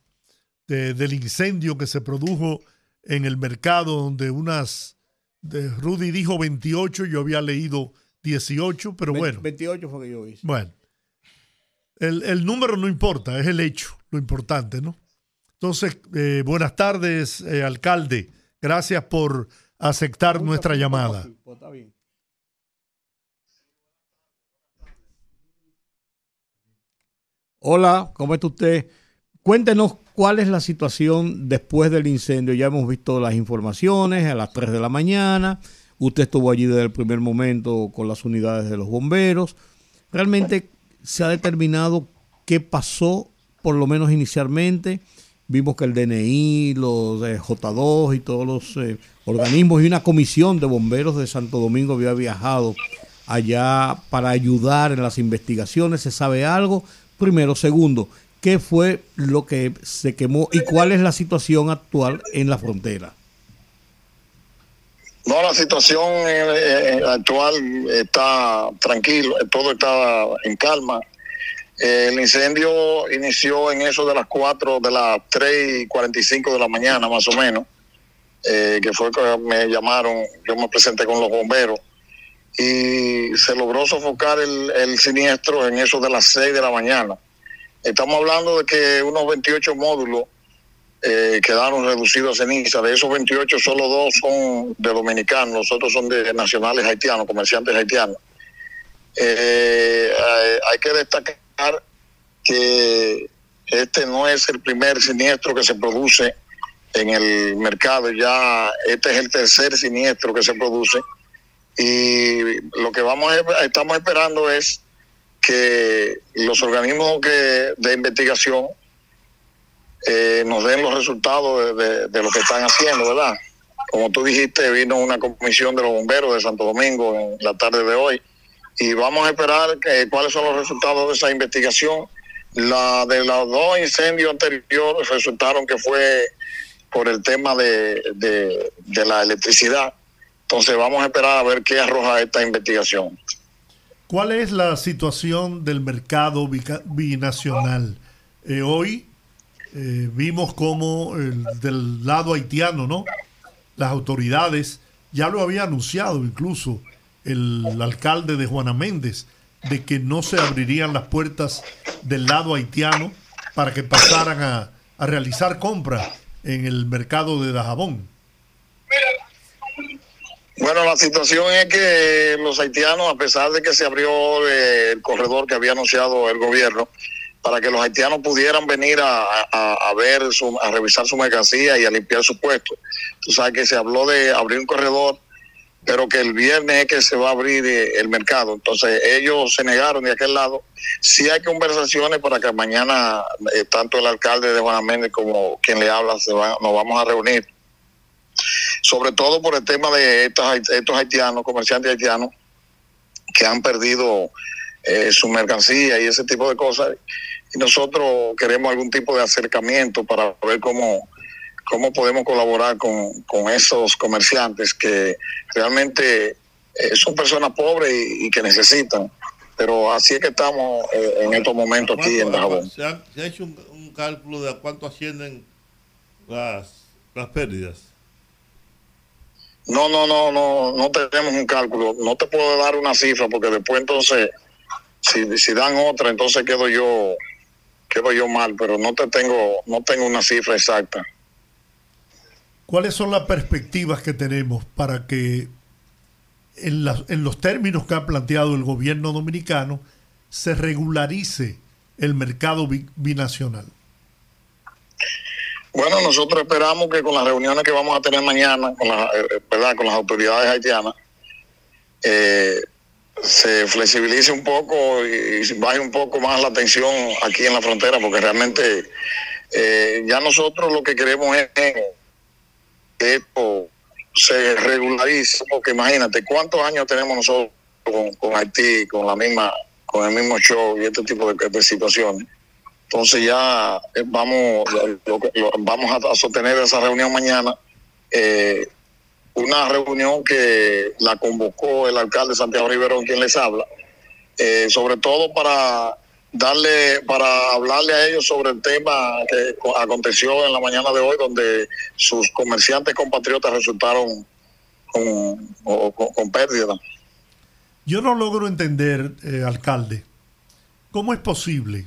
de- del incendio que se produjo en el mercado donde unas, de Rudy dijo 28, yo había leído 18, pero bueno. 28 fue que yo hice. Bueno, el, el número no importa, es el hecho, lo importante, ¿no? Entonces, eh, buenas tardes, eh, alcalde. Gracias por aceptar nuestra llamada. Pues está bien. Hola, ¿cómo está usted? Cuéntenos cuál es la situación después del incendio. Ya hemos visto las informaciones a las 3 de la mañana. Usted estuvo allí desde el primer momento con las unidades de los bomberos. Realmente se ha determinado qué pasó, por lo menos inicialmente. Vimos que el DNI, los eh, J2 y todos los eh, organismos y una comisión de bomberos de Santo Domingo había viajado allá para ayudar en las investigaciones. ¿Se sabe algo? Primero. Segundo, ¿qué fue lo que se quemó y cuál es la situación actual en la frontera? No, la situación eh, eh, actual está tranquilo, todo está en calma. Eh, el incendio inició en eso de las 4, de las 3 y 45 de la mañana más o menos, eh, que fue que me llamaron, yo me presenté con los bomberos y se logró sofocar el, siniestro en eso de las 6 de la mañana. Estamos hablando de que unos 28 módulos eh, quedaron reducidos a ceniza. De esos 28, solo dos son de dominicanos, los otros son de nacionales haitianos, comerciantes haitianos. Hay que destacar que este no es el primer siniestro que se produce en el mercado, ya este es el tercer siniestro que se produce y lo que vamos a, estamos esperando es que los organismos que, de investigación eh, nos den los resultados de, de, de, lo que están haciendo, ¿verdad? Como tú dijiste, vino una comisión de los bomberos de Santo Domingo en la tarde de hoy y vamos a esperar cuáles son los resultados de esa investigación. La de los dos incendios anteriores resultaron que fue por el tema de, de, la electricidad. Entonces vamos a esperar a ver qué arroja esta investigación. ¿Cuál es la situación del mercado binacional? Eh, hoy eh, vimos como el, del lado haitiano, ¿no? Las autoridades ya lo había anunciado incluso el alcalde de Juana Méndez de que no se abrirían las puertas del lado haitiano para que pasaran a, a realizar compras en el mercado de Dajabón. Bueno, la situación es que los haitianos, a pesar de que se abrió eh, el corredor que había anunciado el gobierno, para que los haitianos pudieran venir a, a, ver, su, a revisar su mercancía y a limpiar su puesto. Tú sabes que se habló de abrir un corredor, pero que el viernes es que se va a abrir eh, el mercado. Entonces ellos se negaron de aquel lado. Sí hay conversaciones para que mañana eh, tanto el alcalde de Juan Méndez como quien le habla se va, nos vamos a reunir sobre todo por el tema de estos, estos haitianos, comerciantes haitianos, que han perdido eh, su mercancía y ese tipo de cosas. Y nosotros queremos algún tipo de acercamiento para ver cómo, cómo podemos colaborar con, con esos comerciantes que realmente eh, son personas pobres y, y, que necesitan. Pero así es que estamos eh, en estos momentos aquí en Dajabón. ¿Se ha, ¿Se ha, hecho un, un, cálculo de a cuánto ascienden las, las pérdidas? No, no, no, no, no tenemos un cálculo. No te puedo dar una cifra porque después entonces, si, si dan otra, entonces quedo yo, quedo yo mal, pero no te tengo, no tengo una cifra exacta. ¿Cuáles son las perspectivas que tenemos para que en, los términos que ha planteado el gobierno dominicano se regularice el mercado binacional? Bueno, nosotros esperamos que con las reuniones que vamos a tener mañana con, la, eh, ¿verdad? con las autoridades haitianas, eh, se flexibilice un poco y, y, baje un poco más la tensión aquí en la frontera, porque realmente eh, ya nosotros lo que queremos es esto se regularice, porque imagínate cuántos años tenemos nosotros con, con Haití, con la misma, con el mismo show y este tipo de, situaciones. Entonces ya eh, vamos, vamos a, sostener esa reunión mañana. Eh, una reunión que la convocó el alcalde Santiago Riverón, quien les habla, eh, sobre todo para darle, para hablarle a ellos sobre el tema que aconteció en la mañana de hoy, donde sus comerciantes compatriotas resultaron con, con, pérdida. Yo no logro entender, eh, alcalde, cómo es posible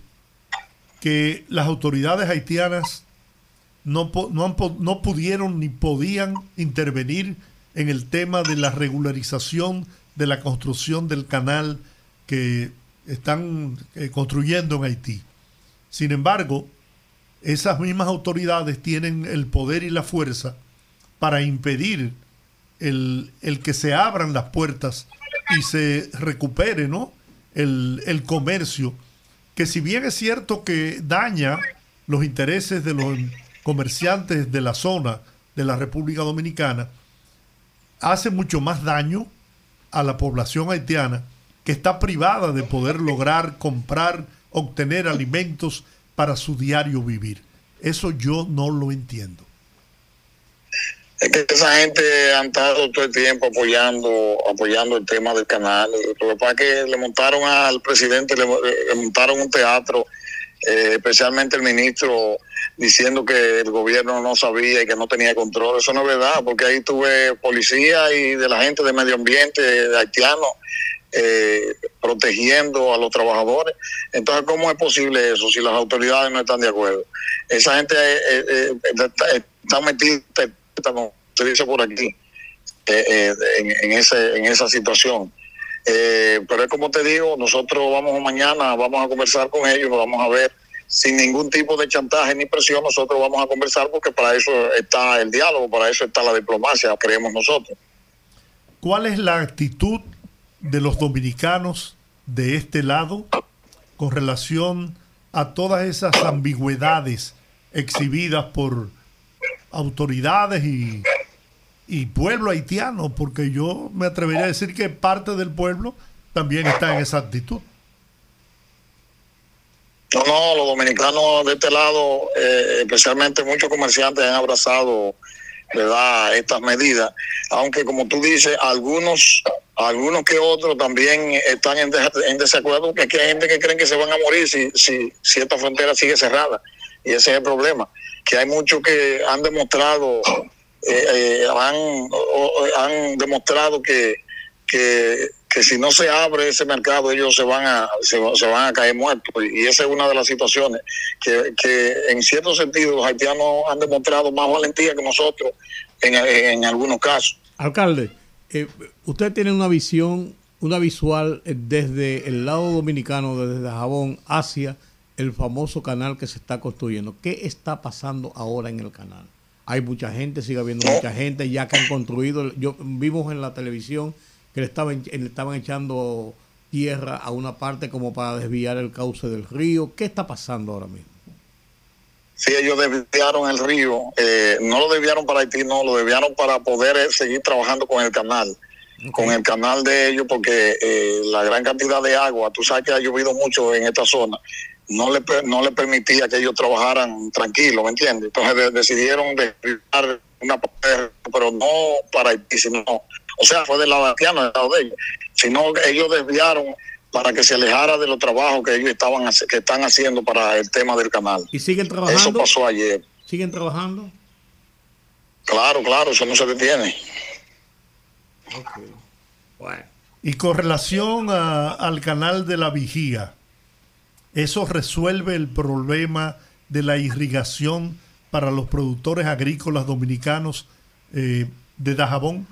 que las autoridades haitianas no, no, han, no pudieron ni podían intervenir en el tema de la regularización de la construcción del canal que están eh, construyendo en Haití. Sin embargo, esas mismas autoridades tienen el poder y la fuerza para impedir el, el que se abran las puertas y se recupere ¿no? el, el comercio que si bien es cierto que daña los intereses de los comerciantes de la zona de la República Dominicana, hace mucho más daño a la población haitiana que está privada de poder lograr comprar, obtener alimentos para su diario vivir. Eso yo no lo entiendo. Es que esa gente han estado todo el tiempo apoyando apoyando el tema del canal. Lo que pasa es que le montaron al presidente, le, le montaron un teatro, eh, especialmente el ministro diciendo que el gobierno no sabía y que no tenía control. Eso no es verdad, porque ahí tuve policía y de la gente de medio ambiente, de eh, protegiendo a los trabajadores. Entonces, ¿cómo es posible eso si las autoridades no están de acuerdo? Esa gente eh, eh, está, está metida como se dice por aquí, eh, eh, en, esa situación. Eh, pero es como te digo, nosotros vamos mañana, vamos a conversar con ellos, vamos a ver sin ningún tipo de chantaje ni presión, nosotros vamos a conversar porque para eso está el diálogo, para eso está la diplomacia, creemos nosotros. ¿Cuál es la actitud de los dominicanos de este lado con relación a todas esas ambigüedades exhibidas por autoridades y, y pueblo haitiano, porque yo me atrevería a decir que parte del pueblo también está en esa actitud. No, no, los dominicanos de este lado, eh, especialmente muchos comerciantes han abrazado ¿verdad? estas medidas, aunque como tú dices, algunos algunos que otros también están en, en desacuerdo, porque hay gente que creen que se van a morir si, si, si esta frontera sigue cerrada. Y ese es el problema, que hay muchos que han demostrado, eh, eh, han, han demostrado que, que, que si no se abre ese mercado ellos se van a, se, se van a caer muertos. Y esa es una de las situaciones que, que en cierto sentido los haitianos han demostrado más valentía que nosotros en, en algunos casos. Alcalde, eh, usted tiene una visión, una visual eh, desde el lado dominicano, desde Dajabón hacia el famoso canal que se está construyendo. ¿Qué está pasando ahora en el canal? Hay mucha gente, sigue habiendo mucha gente ya que han construido. Yo vimos en la televisión que le estaban, le estaban echando tierra a una parte como para desviar el cauce del río. ¿Qué está pasando ahora mismo? Sí, ellos desviaron el río, eh, no lo desviaron para Haití, no, lo desviaron para poder eh, seguir trabajando con el canal, con el canal de ellos, porque eh, la gran cantidad de agua, tú sabes que ha llovido mucho en esta zona, no le, no le permitía que ellos trabajaran tranquilos, ¿me entiendes? Entonces de- decidieron desviar una parte, pero no para Haití, sino, o sea, fue haitiano, del lado de ellos, sino ellos desviaron para que se alejara de los trabajos que ellos estaban que están haciendo para el tema del canal. ¿Y siguen Eso trabajando? pasó ayer. ¿Siguen trabajando? Claro, claro, eso no se detiene. Bueno. Y con relación a- al canal de la vigía, ¿eso resuelve el problema de la irrigación para los productores agrícolas dominicanos eh, de Dajabón?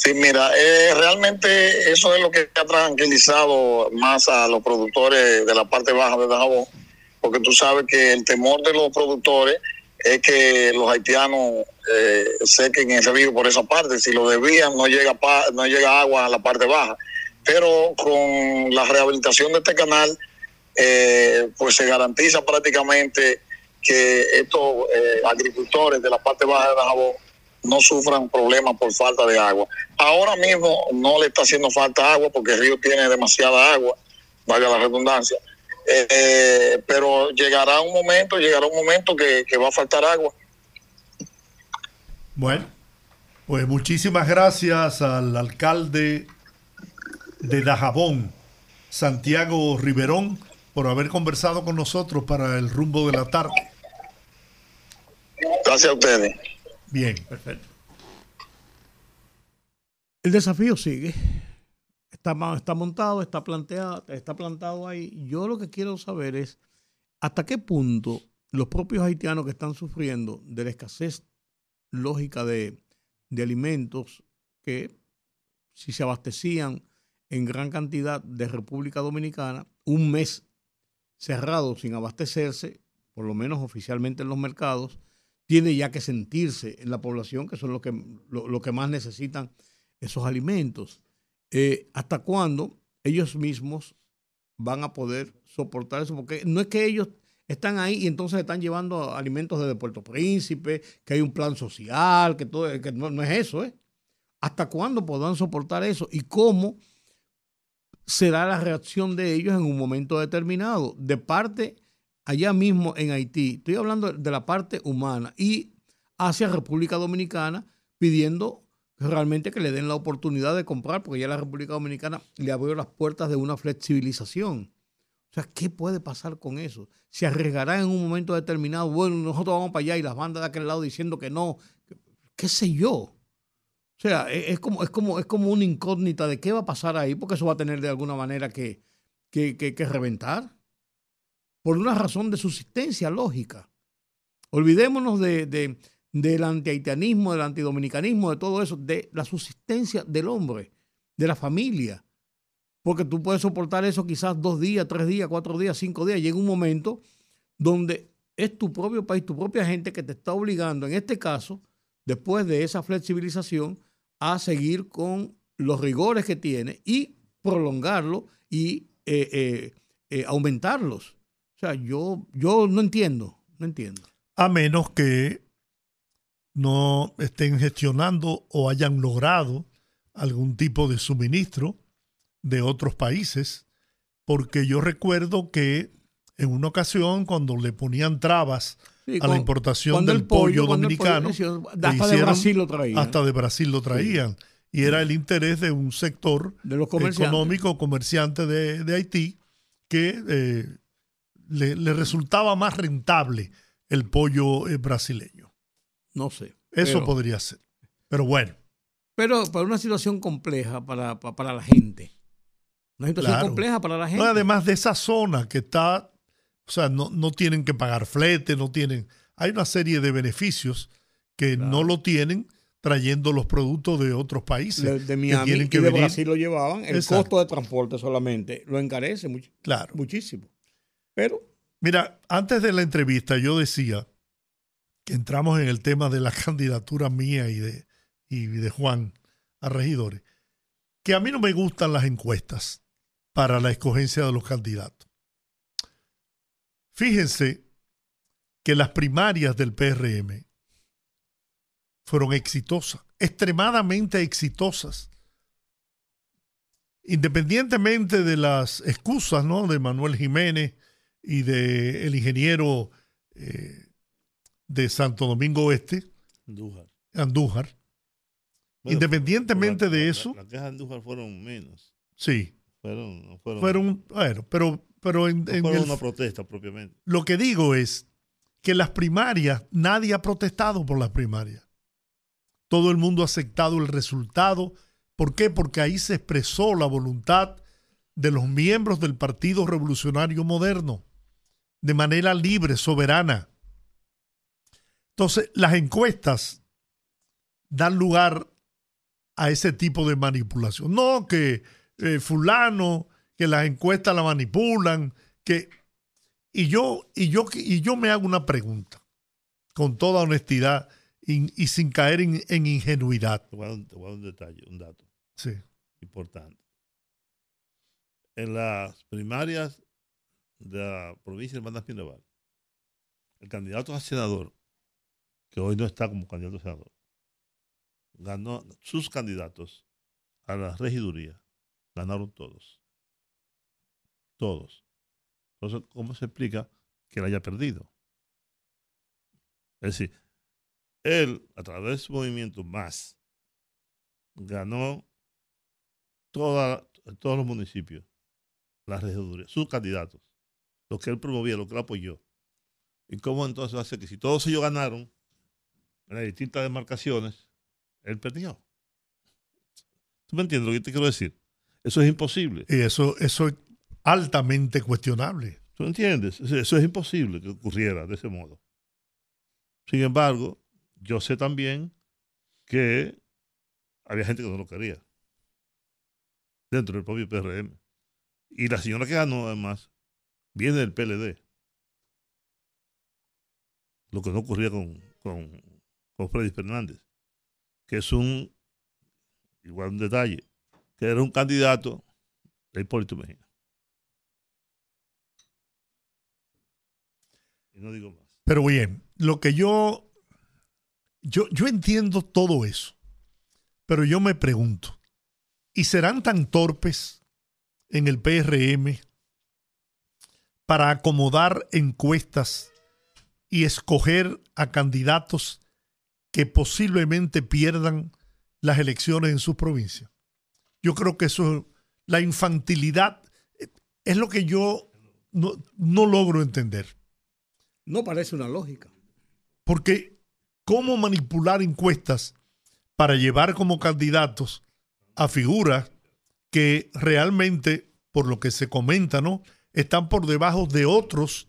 Sí, mira, eh, realmente eso es lo que ha tranquilizado más a los productores de la parte baja de Dajabón, porque tú sabes que el temor de los productores es que los haitianos eh, sequen ese río por esa parte. Si lo desvían, no llega, pa- no llega agua a la parte baja. Pero con la rehabilitación de este canal, eh, pues se garantiza prácticamente que estos eh, agricultores de la parte baja de Dajabón no sufran problemas por falta de agua. Ahora mismo no le está haciendo falta agua porque el río tiene demasiada agua, valga la redundancia. Eh, pero llegará un momento, llegará un momento que, que va a faltar agua. Bueno, pues muchísimas gracias al alcalde de Dajabón, Santiago Riverón, por haber conversado con nosotros para el rumbo de la tarde. Gracias a ustedes. Bien. Perfecto. El desafío sigue. Está, está montado, está planteado, está plantado ahí. Yo lo que quiero saber es hasta qué punto los propios haitianos que están sufriendo de la escasez lógica de, de alimentos que si se abastecían en gran cantidad de República Dominicana, un mes cerrado sin abastecerse, por lo menos oficialmente en los mercados, tiene ya que sentirse en la población, que son los que, lo, que más necesitan esos alimentos. Eh, ¿Hasta cuándo ellos mismos van a poder soportar eso? Porque no es que ellos están ahí y entonces están llevando alimentos desde Puerto Príncipe, que hay un plan social, que todo, que no, no es eso, ¿eh? ¿Hasta cuándo podrán soportar eso? ¿Y cómo será la reacción de ellos en un momento determinado? De parte allá mismo en Haití, estoy hablando de la parte humana, y hacia República Dominicana pidiendo realmente que le den la oportunidad de comprar, porque ya la República Dominicana le abrió las puertas de una flexibilización. O sea, ¿qué puede pasar con eso? Se arriesgarán en un momento determinado, bueno, nosotros vamos para allá y las bandas de aquel lado diciendo que no, qué sé yo. O sea, es, es como, es, como, es como una incógnita de qué va a pasar ahí, porque eso va a tener de alguna manera que, que, que, que reventar por una razón de subsistencia lógica. Olvidémonos de, de, del antihaitianismo, del antidominicanismo, de todo eso, de la subsistencia del hombre, de la familia. Porque tú puedes soportar eso quizás dos días, tres días, cuatro días, cinco días. Llega un momento donde es tu propio país, tu propia gente que te está obligando, en este caso, después de esa flexibilización, a seguir con los rigores que tiene y prolongarlo y eh, eh, eh, aumentarlos. O sea, yo, yo no entiendo, no entiendo. A menos que no estén gestionando o hayan logrado algún tipo de suministro de otros países, porque yo recuerdo que en una ocasión cuando le ponían trabas Sí, a la importación del el pollo, dominicano, hicieron- hasta de Brasil lo traían. Hasta de Brasil lo traían. Y era el interés de un sector De los comerciantes. económico, comerciante de, de Haití, que eh, le, le resultaba más rentable el pollo eh, brasileño. No sé. Eso pero- podría ser. Pero bueno, Pero para una situación compleja para, para, para la gente. Una situación Claro. compleja para la gente. no, además de esa zona que está, o sea, no, no tienen que pagar flete, no tienen, hay una serie de beneficios que no lo tienen trayendo los productos de otros países. de, de que Miami y de venir. Brasil lo llevaban. El Exacto. costo de transporte solamente lo encarece much- Claro. muchísimo. Pero Mira, antes de la entrevista yo decía que entramos en el tema de la candidatura mía y de, y de Juan a regidores, que a mí no me gustan las encuestas para la escogencia de los candidatos. Fíjense que las primarias del PRM fueron exitosas, extremadamente exitosas. Independientemente de las excusas ¿no? de Manuel Jiménez y del el ingeniero eh, de Santo Domingo Oeste, Andújar. Andújar, Bueno, independientemente la- de la- eso, Las quejas de Andújar fueron menos. sí, Fueron, fueron, fueron, bueno, pero, pero en, no en fueron el- una protesta propiamente. lo que digo es que las primarias, nadie ha protestado por las primarias. Todo el mundo ha aceptado el resultado. ¿Por qué? Porque ahí se expresó la voluntad de los miembros del Partido Revolucionario Moderno de manera libre, soberana. Entonces, las encuestas dan lugar a ese tipo de manipulación. No que eh, fulano, que las encuestas la manipulan, que y yo, y yo, y yo me hago una pregunta, con toda honestidad y, y sin caer en, en ingenuidad. Te voy, a dar, te voy a dar un detalle, un dato Sí. importante. En las primarias de la provincia de Hermanas Mirabal, el candidato a senador, que hoy no está como candidato a senador, ganó sus candidatos a la regiduría, ganaron todos. Todos. Entonces, ¿cómo se explica que él haya perdido? Es decir, él, a través de su movimiento más, ganó toda, todos los municipios, la regiduría, sus candidatos, lo que él promovía, lo que él apoyó. ¿Y cómo entonces hace que si todos ellos ganaron en las distintas demarcaciones, él perdió? ¿Tú me entiendes lo que te quiero decir? Eso es imposible. Y eso, eso es altamente cuestionable. ¿Tú entiendes? Eso eso es imposible que ocurriera de ese modo. Sin embargo, yo sé también que había gente que no lo quería dentro del propio PRM. Y la señora que ganó, además, viene del PLD. Lo que no ocurría con, con, con Freddy Fernández, que es un, igual un detalle, que era un candidato de Hipólito Mejía. Y no digo más. Pero bien, lo que yo, yo, yo entiendo todo eso, pero yo me pregunto, ¿y serán tan torpes en el PRM para acomodar encuestas y escoger a candidatos que posiblemente pierdan las elecciones en sus provincias? Yo creo que eso, la infantilidad, es lo que yo no, no logro entender. no parece una lógica. Porque cómo manipular encuestas para llevar como candidatos a figuras que realmente, por lo que se comenta, ¿no? Están por debajo de otros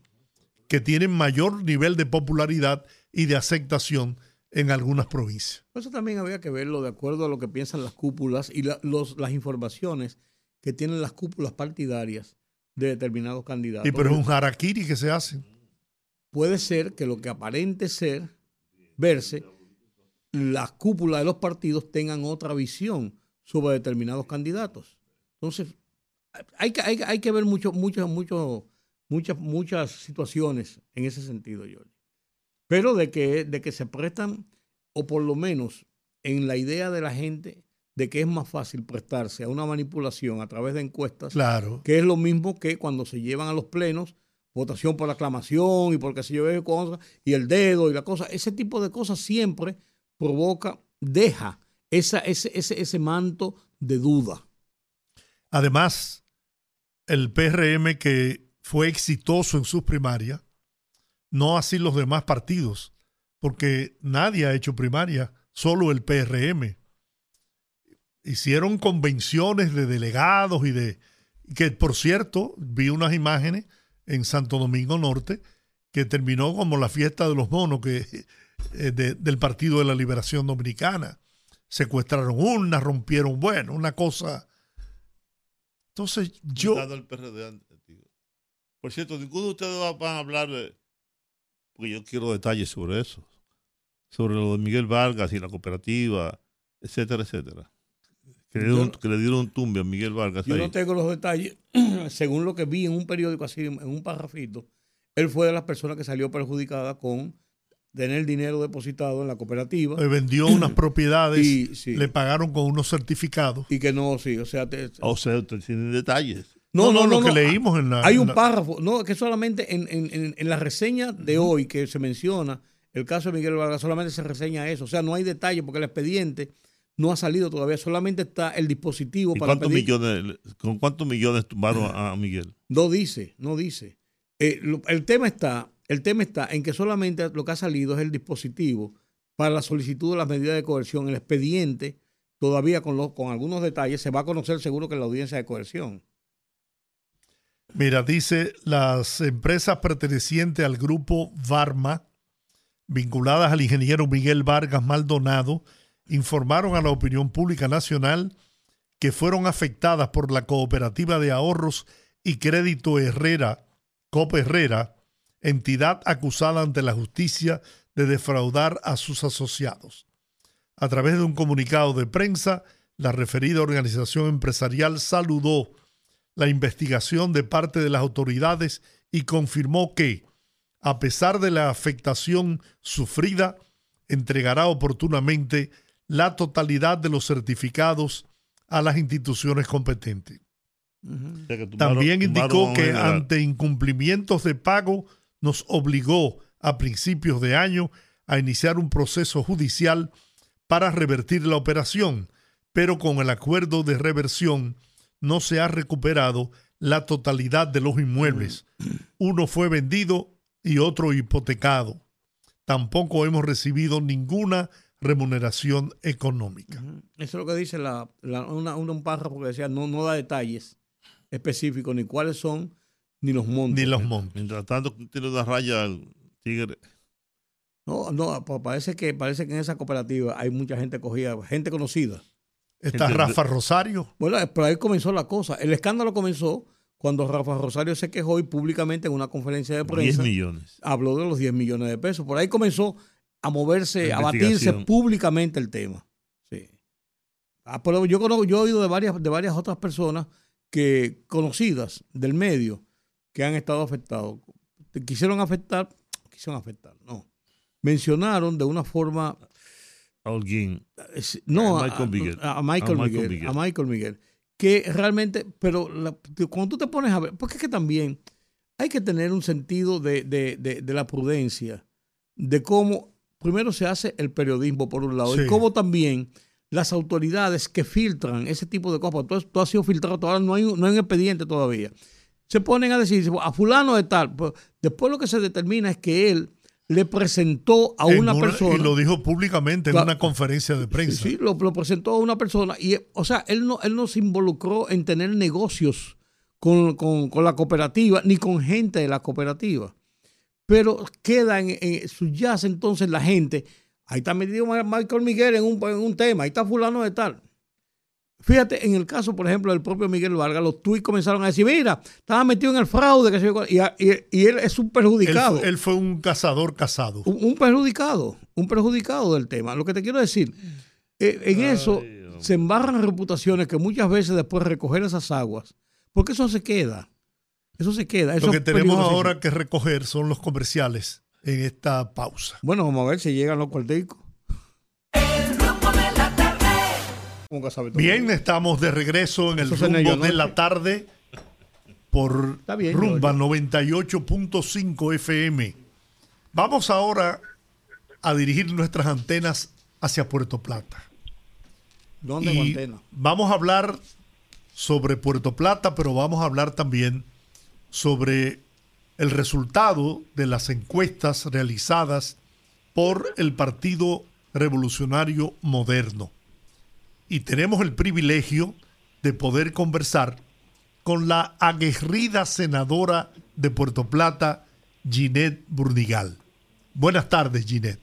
que tienen mayor nivel de popularidad y de aceptación en algunas provincias. Eso también había que verlo de acuerdo a lo que piensan las cúpulas y la- los, las informaciones que tienen las cúpulas partidarias de determinados candidatos. Y pero es un harakiri que se hace. Puede ser que lo que aparente ser, verse, las cúpulas de los partidos tengan otra visión sobre determinados candidatos. Entonces, hay que, hay, que- hay que ver mucho, mucho, mucho, muchas, muchas situaciones en ese sentido, Jorge. Pero de que, de que se prestan, o por lo menos en la idea de la gente, de que es más fácil prestarse a una manipulación a través de encuestas, Claro. que es lo mismo que cuando se llevan a los plenos, votación por aclamación y por qué sé yo y el dedo y la cosa, ese tipo de cosas siempre provoca, deja esa, ese, ese, ese manto de duda. Además, el PRM que fue exitoso en sus primarias, no así los demás partidos, porque nadie ha hecho primaria, solo el PRM. Hicieron convenciones de delegados y de, que por cierto, vi unas imágenes en Santo Domingo Norte que terminó como la fiesta de los monos que, eh, de- del Partido de la Liberación Dominicana. Secuestraron una, rompieron, bueno, una cosa. Entonces yo... Dando el PRD antes, digo. Por cierto, ninguno de ustedes va- van a hablar de. Porque yo quiero detalles sobre eso. Sobre lo de Miguel Vargas y la cooperativa, etcétera, etcétera. Que le dieron, que le dieron un tumbe a Miguel Vargas. Yo ahí. no tengo los detalles. Según lo que vi en un periódico así, en un parrafito, él fue de las personas que salió perjudicada con tener dinero depositado en la cooperativa eh, vendió unas propiedades, y, sí, le pagaron con unos certificados. y que no, sí, o sea, te- O sea, tienen detalles. No, no, lo que leímos en la. Hay en un la- párrafo, no, que solamente en, en- en- en la reseña de hoy que se menciona el caso de Miguel Vargas, solamente se reseña eso. O sea, no hay detalle porque el expediente no ha salido todavía, solamente está el dispositivo ¿Y para cuántos pedir. millones, con cuántos millones tumbaron a, a Miguel? No dice, no dice. Eh, lo- el tema está, el tema está en que solamente lo que ha salido es el dispositivo para la solicitud de las medidas de coerción. El expediente, todavía con, algunos detalles, se va a conocer seguro que en la audiencia de coerción. Mira, dice las empresas pertenecientes al grupo Varma, vinculadas al ingeniero Miguel Vargas Maldonado, informaron a la opinión pública nacional que fueron afectadas por la cooperativa de ahorros y crédito Herrera, COP Herrera, entidad acusada ante la justicia de defraudar a sus asociados. A través de un comunicado de prensa, la referida organización empresarial saludó la investigación de parte de las autoridades y confirmó que, a pesar de la afectación sufrida, entregará oportunamente la totalidad de los certificados a las instituciones competentes. O sea, que tumbaron- También indicó que ante incumplimientos de pago nos obligó a principios de año a iniciar un proceso judicial para revertir la operación, pero con el acuerdo de reversión no se ha recuperado la totalidad de los inmuebles. Uno fue vendido y otro hipotecado. Tampoco hemos recibido ninguna remuneración económica. Eso es lo que dice la, una- un párrafo que decía, no, no da detalles específicos, ni cuáles son, ni los montos. Ni los montos. Mientras tanto, tiene una raya al tigre. No, no, pa- parece que, parece que en esa cooperativa hay mucha gente cogida, gente conocida. Está Gente- Rafa Rosario. Bueno, pero ahí comenzó la cosa. El escándalo comenzó cuando Rafa Rosario se quejó y públicamente en una conferencia de 10 prensa millones. habló de los 10 millones de pesos. Por ahí comenzó a moverse, a batirse públicamente el tema. Sí. Ah, pero yo, conozco, yo he oído de varias, de varias otras personas que conocidas del medio que han estado afectados. Quisieron afectar, quisieron afectar, no. Mencionaron de una forma A Holguín. es- no, A Michael Miguel. a- a Michael, A Michael Miguel, Miguel. a Michael Miguel, que realmente, pero la- cuando tú te pones a ver, porque es que también hay que tener un sentido de, de- de- de la prudencia, de cómo primero se hace el periodismo por un lado, Sí. y cómo también las autoridades que filtran ese tipo de cosas, todo, todo ha sido filtrado, todavía no hay, un- no hay un expediente todavía, se ponen a decir, a fulano de tal, pues, después lo que se determina es que él le presentó a una, persona. Y lo dijo públicamente en una conferencia de prensa. Sí, lo, lo presentó a una persona. Y, o sea, él no, él no se involucró en tener negocios con, con- con la cooperativa ni con gente de la cooperativa. Pero queda en, en- subyace entonces la gente. Ahí está metido Michael Miguel en un, en un tema, ahí está fulano de tal. Fíjate, en el caso, por ejemplo, del propio Miguel Vargas, los tuits comenzaron a decir, mira, estaba metido en el fraude, que yo cuál", y, a- y- y él es un perjudicado. él fue un cazador casado. Un, un perjudicado, un perjudicado del tema. Lo que te quiero decir, eh, en eso se embarran reputaciones que muchas veces después de recoger esas aguas, porque eso se queda, eso se queda. Eso Lo que tenemos ahora que recoger son los comerciales en esta pausa. Bueno, vamos a ver si llegan los cuarticos. Bien, estamos de regreso en el Eso rumbo de la tarde por bien, Rumba yo- 98.5 FM. Vamos ahora a dirigir nuestras antenas hacia Puerto Plata. ¿Dónde Y antena? vamos a hablar sobre Puerto Plata, pero vamos a hablar también sobre el resultado de las encuestas realizadas por el Partido Revolucionario Moderno. Y tenemos el privilegio de poder conversar con la aguerrida senadora de Puerto Plata, Ginette Burdigal. Buenas tardes, Ginette.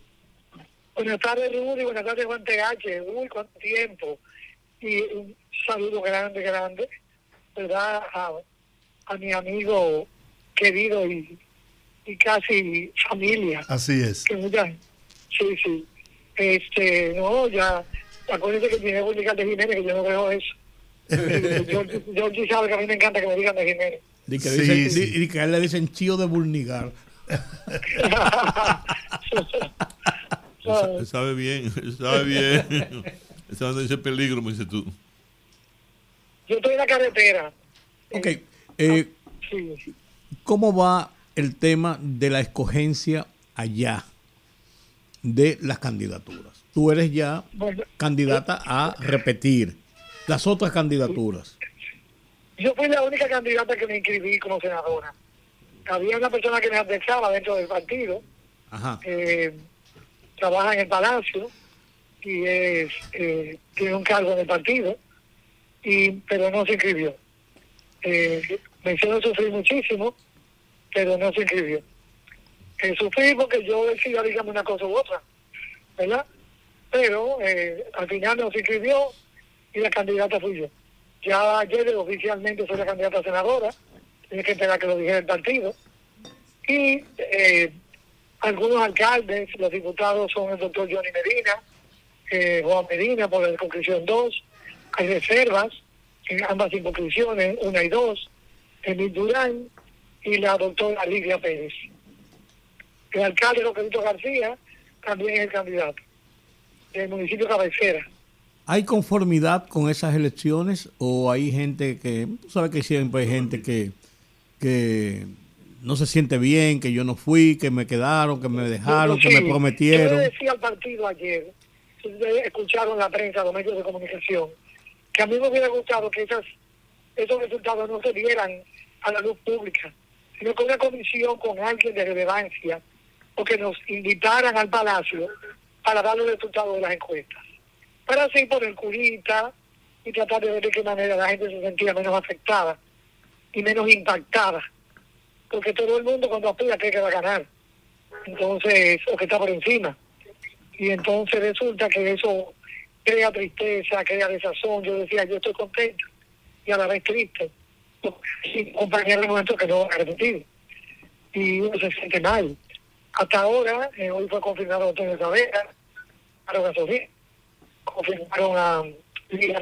Buenas tardes, Rudy. Buenas tardes, Juan TH. Uy, cuánto tiempo. Y un saludo grande, grande, ¿verdad? A, a mi amigo querido y, y casi familia. Así es. Que sí, sí. Este, no, ya, acuérdense que tiene que de Jiménez, que yo no veo eso. yo, yo sí sabe que a mí me encanta que me digan de Jiménez. Di que, Sí, dicen- sí. di- di que a él le dicen chío de él sabe bien, sabe bien. Sabe dónde dice peligro, me dices tú. yo estoy en la carretera. Ok. eh, Sí. ¿Cómo va el tema de la escogencia allá de las candidaturas? Tú eres ya Bueno, candidata a repetir las otras candidaturas. Yo fui la única candidata que me inscribí como senadora. Había una persona que me adversaba dentro del partido, Ajá. eh, trabaja en el Palacio y es, eh, tiene un cargo en el partido, y pero no se inscribió. Eh, me hicieron sufrir muchísimo, pero no se inscribió. Eh, sufrí porque yo decía, dígame una cosa u otra, ¿verdad? Pero eh, al final no se inscribió y la candidata fui yo. Ya ayer oficialmente soy la candidata a senadora, tiene que esperar que lo dijera el partido. Y eh, algunos alcaldes, los diputados son el doctor Johnny Medina, eh, Juan Medina por la circunscripción 2, hay reservas en ambas circunscripciones, una y dos, Emil Durán y la doctora Lidia Pérez. El alcalde Roquelito García también es el candidato del municipio cabecera. ¿Hay conformidad con esas elecciones o hay gente que, tú sabes que siempre hay gente que, que no se siente bien, que yo no fui, que me quedaron, que me dejaron, que me Yo prometieron? le decía al partido ayer, escucharon la prensa, los medios de comunicación, que a mí me hubiera gustado que esas, esos resultados no se dieran a la luz pública, sino que una comisión con alguien de relevancia o que nos invitaran al palacio para dar los resultados de las encuestas. Para así poner curita y tratar de ver de qué manera la gente se sentía menos afectada y menos impactada. Porque todo el mundo cuando aspira cree que va a ganar entonces, o que está por encima. Y entonces resulta que eso crea tristeza, crea desazón. Yo decía, yo estoy contento y a la vez triste. Sin compañero momento que no va a. Y uno se siente mal. Hasta ahora, eh, hoy fue confirmado Antonio Savera, confirmaron a Sofía, confirmaron a Lía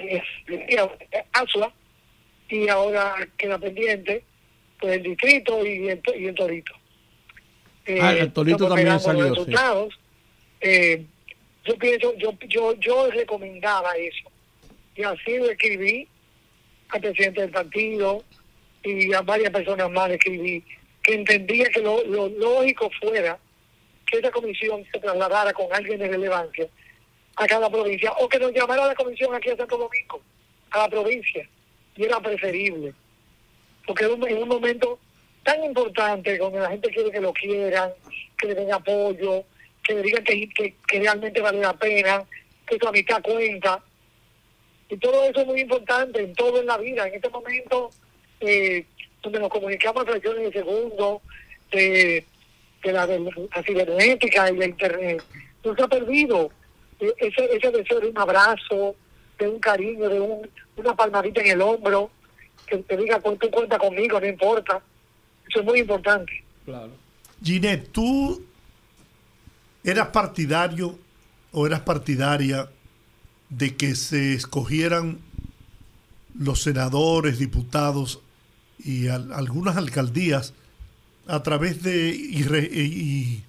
Lía Asua, y ahora queda pendiente pues el distrito y el, y el torito. Eh, Ah, el Torito estamos también salió, los sí. resultados. Eh, yo pienso, yo, yo, yo recomendaba eso. Y así lo escribí al presidente del partido y a varias personas más escribí que entendía que lo, lo lógico fuera que esa comisión se trasladara con alguien de relevancia a cada provincia o que nos llamara la comisión aquí a Santo Domingo, a la provincia. Y era preferible. Porque en un, en un momento tan importante donde la gente quiere que lo quieran, que le den apoyo, que le digan que, realmente vale la pena, que su amistad cuenta. Y todo eso es muy importante en todo en la vida. En este momento, eh, donde nos comunicamos a fracciones de segundo, de, de la, de la cibernética y la internet, no se ha perdido eh, ese, ese deseo de un abrazo, de un cariño, de un, una palmadita en el hombro, que te diga, "Cu- tú cuenta conmigo, no importa. Eso es muy importante. Ginette, ¿tú eras partidario o eras partidaria de que se escogieran los senadores, diputados y al- algunas alcaldías a través de y, re- y-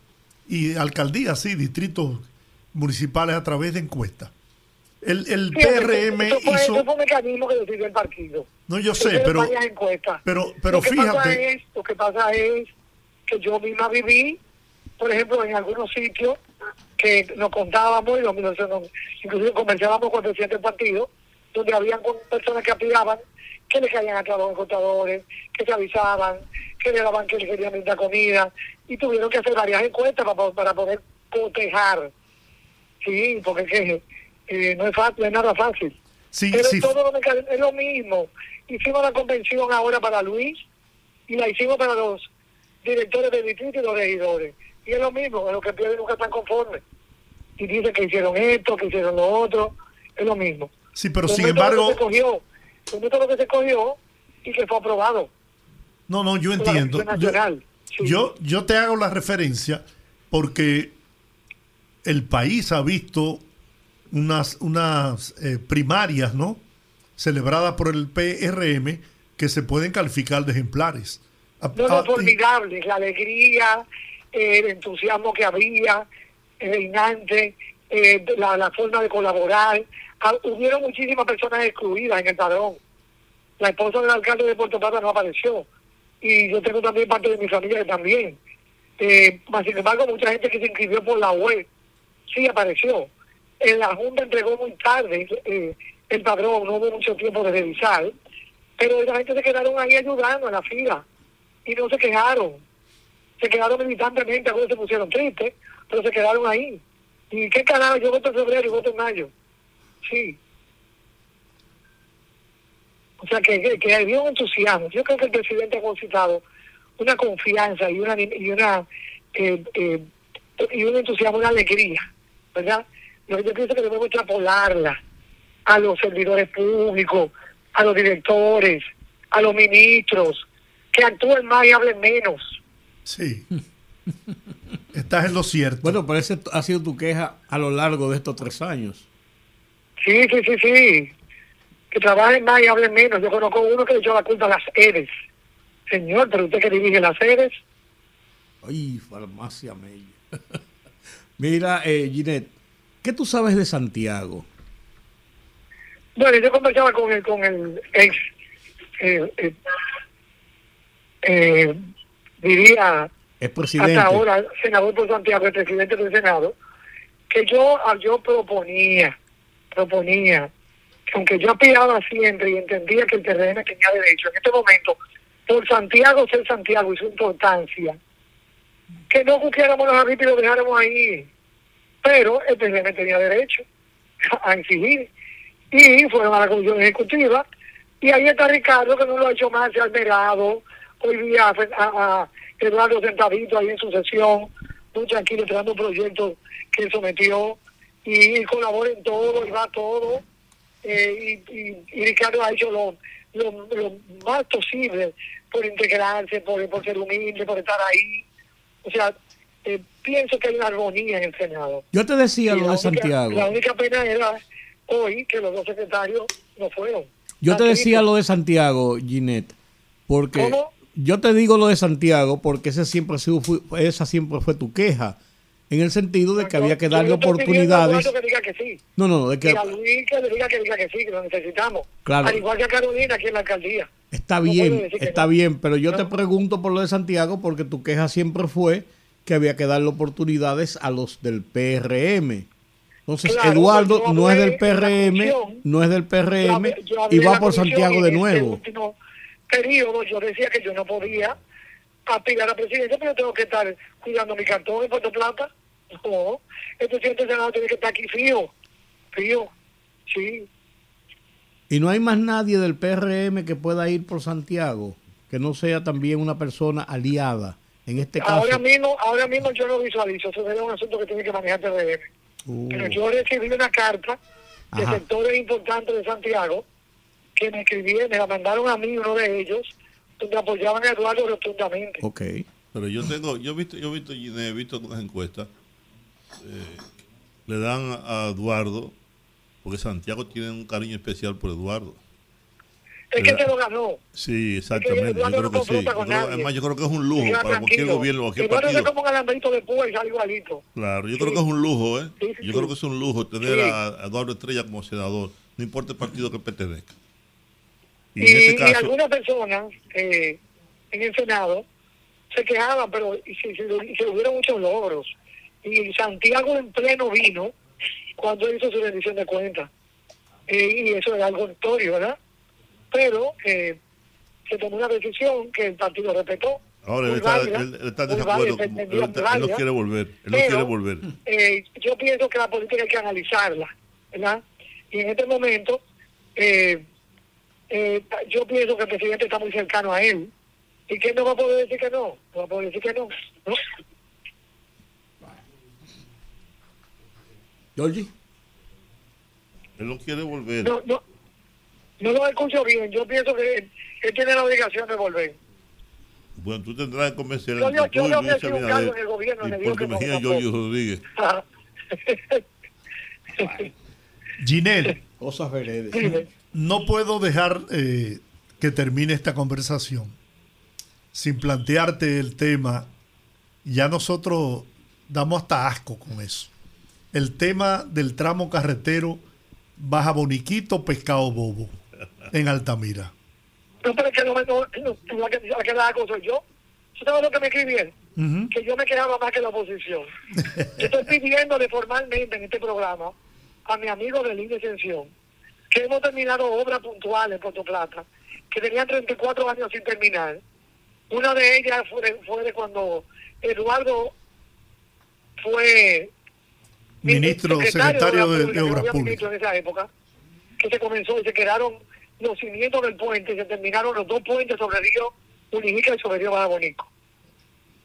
y alcaldías, sí, distritos municipales a través de encuestas? El, el Sí, PRM eso fue, hizo... eso fue un mecanismo que decidió el partido. No, yo sé, pero, pero, pero lo que Pasa fíjate, es, lo que pasa es que yo misma viví, por ejemplo, en algunos sitios que nos contábamos y nos- inclusive conversábamos con el presidente del partido, donde habían personas que aspiraban que le caían atrás los encuestadores, que se avisaban, que le daban que le querían brindar comida, y tuvieron que hacer varias encuestas para, para poder cotejar. Sí, porque eh, no es fácil, no es nada fácil. Sí, Pero sí. todo lo es lo mismo. Hicimos la convención ahora para Luis y la hicimos para los directores de distrito y los regidores. Y es lo mismo, es lo que pierden nunca están conformes. Y dicen que hicieron esto, que hicieron lo otro, es lo mismo. Sí, pero sin embargo, que se cogió, un que se cogió y que fue aprobado no, no, yo entiendo. Yo. Sí. yo, yo te hago la referencia porque el país ha visto unas, unas eh, primarias, ¿no? Celebradas por el PRM que se pueden calificar de ejemplares. No, no, formidable, la alegría, eh, el entusiasmo que había, el reinante, eh, la, la forma de colaborar. Hubieron muchísimas personas excluidas en el padrón. La esposa del alcalde de Puerto Plata no apareció. Y yo tengo también parte de mi familia que también. Eh, sin embargo, mucha gente que se inscribió por la web sí apareció. En la Junta entregó muy tarde eh, el padrón, no hubo mucho tiempo de revisar, pero la gente se quedaron ahí ayudando en la fila y no se quejaron. Se quedaron militantemente, algunos se pusieron tristes, pero se quedaron ahí. ¿Y qué carajo? Yo voto en febrero y voto en mayo. Sí. O sea, que, que, que había un entusiasmo. Yo creo que el presidente ha concitado una confianza y una y una eh, eh, y un entusiasmo, una alegría, ¿verdad? Yo, yo pienso que debemos extrapolarla a los servidores públicos, a los directores, a los ministros, que actúen más y hablen menos. Sí. Estás en lo cierto. Bueno, pero esa ha sido tu queja a lo largo de estos tres años. Sí, sí, sí, sí. Que trabajen más y hablen menos. Yo conozco uno que le echó la culpa a las EDES. Señor, pero usted que dirige las EDES, Ay, farmacia Mella. Mira, eh, Ginette, ¿qué tú sabes de Santiago? Bueno, yo conversaba con el, con el ex, eh, eh, eh, diría Es presidente. hasta ahora senador por Santiago, el presidente del Senado, que yo, yo proponía, proponía, que aunque yo aspiraba siempre y entendía que el terreno tenía derecho, en este momento, por Santiago ser Santiago y su importancia, que no cumpliéramos los hábitos y lo dejáramos ahí. Pero el PRM tenía derecho a exigir. Y fueron a la comisión ejecutiva. Y ahí está Ricardo, que no lo ha hecho más, se ha almerado. Hoy día a, a Eduardo sentadito ahí en su sesión, muy tranquilo, esperando un proyecto que sometió. Y, colabora en todo, y va a todo. Eh, y, y, y Ricardo ha hecho lo, lo, lo más posible por integrarse, por, por ser humilde, por estar ahí. O sea, eh, pienso que hay una armonía en el Senado. Yo te decía Y lo de única- Santiago. La única pena era hoy que los dos secretarios no fueron. Yo te decía triste. lo de Santiago, Ginette, porque ¿Cómo? yo te digo lo de Santiago porque ese siempre ha sido, esa siempre fue tu queja, en el sentido de que había que darle oportunidades. Eduardo que diga que sí. No, no, no, de que Y a Luis que diga que diga que sí, que lo necesitamos. Claro. Al igual que a Carolina aquí en la alcaldía. está no bien, está no. bien, pero yo No. te pregunto por lo de Santiago porque tu queja siempre fue que había que darle oportunidades a los del PRM. Entonces, Claro, Eduardo no es del PRM, no es del Yo PRM hablé- yo hablé y va por Santiago de este nuevo. último periodo yo decía que yo no podía aspirar a presidente, pero tengo que estar cuidando mi cartón en Puerto Plata. No, el presidente del Senado tiene que estar aquí fío, fío, sí. Y no hay más nadie del PRM que pueda ir por Santiago, que no sea también una persona aliada. En este caso, Ahora mismo, ahora mismo yo no visualizo, eso es un asunto que tiene que manejar TRM. Uh, Pero yo recibí una carta de Ajá. sectores importantes de Santiago que me escribieron, me la mandaron a mí, uno de ellos, donde apoyaban a Eduardo rotundamente. ok. Pero yo tengo, yo he visto, yo he visto, he visto unas encuestas, eh, le dan a Eduardo, porque Santiago tiene un cariño especial por Eduardo. Es que se lo ganó. Sí, exactamente. Yo creo que sí. Yo creo- además, yo creo que es un lujo para cualquier gobierno, cualquier partido. como un alambrito de púa y sale igualito. Claro, yo Sí. creo que es un lujo, ¿eh? Sí, sí, yo sí. creo que es un lujo tener a Eduardo Estrella como senador, no importa el partido que pertenezca. Y, Y, en este y caso, algunas personas eh, en el Senado se quejaban, pero y se, se, se hubieron muchos logros. Y Santiago en pleno vino cuando hizo su rendición de cuentas. Eh, y eso era algo notorio, ¿verdad? pero eh, se tomó una decisión que el partido respetó. Ahora él está, válida, él- él está desacuerdo. válida, él, está- él no quiere volver. Él no Pero, quiere volver. eh, yo pienso que la política hay que analizarla, ¿verdad? Y en este momento, eh, eh, yo pienso que el presidente está muy cercano a él y que no va a poder decir que no, no va a poder decir que no. ¿no? Georgie. Él no quiere volver. No, no, no lo escucho bien, yo pienso que él, él tiene la obligación de volver. Bueno, tú tendrás que convencer Yo- yo- yo tú y le Luis Abinader en el gobierno, y le digo que Mejía. Giorgio Rodríguez. Ginel, Cosas veredes. No puedo dejar eh, que termine esta conversación sin plantearte el tema. Ya nosotros damos hasta asco con eso. El tema del tramo carretero Baja Boniquito, Pescado Bobo, en Altamira. No, pero es que no me no, no, que, la que la hago soy yo. ¿Tú sabes lo que me escribieron? Que yo me quedaba más que la oposición. Yo estoy pidiéndole formalmente en este programa a mi amigo de Línea Extensión que hemos terminado obras puntuales en Puerto Plata, que tenían 34 años sin terminar. Una de ellas fue de, fue de cuando Eduardo fue Ministro, secretario de, de Obras Públicas. en esa época, que se comenzó y se quedaron los cimientos del puente, y se terminaron los dos puentes sobre el río Unijica y sobre el río Bajabonico.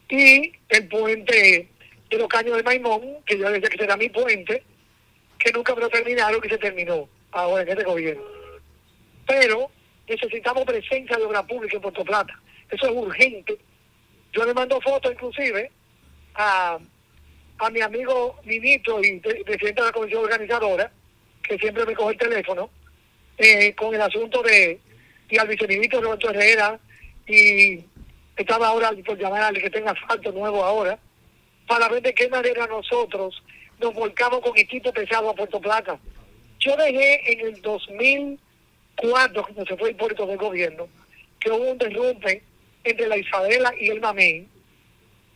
Y el puente de los caños de Maimón, que yo decía que será mi puente, que nunca lo terminaron, que se terminó ahora en este gobierno. Pero necesitamos presencia de obra pública en Puerto Plata. Eso es urgente. Yo le mando fotos inclusive a, a mi amigo ministro y pre- presidente de la comisión organizadora, que siempre me coge el teléfono, eh, con el asunto de, y al viceministro Roberto Herrera, y estaba ahora por llamar al que tenga asfalto nuevo ahora, para ver de qué manera nosotros nos volcamos con equipo pesado a Puerto Plata. Yo dejé en el 2004, cuando se fue Hipólito del gobierno, que hubo un derrumbe entre la Isabela y el Mamey,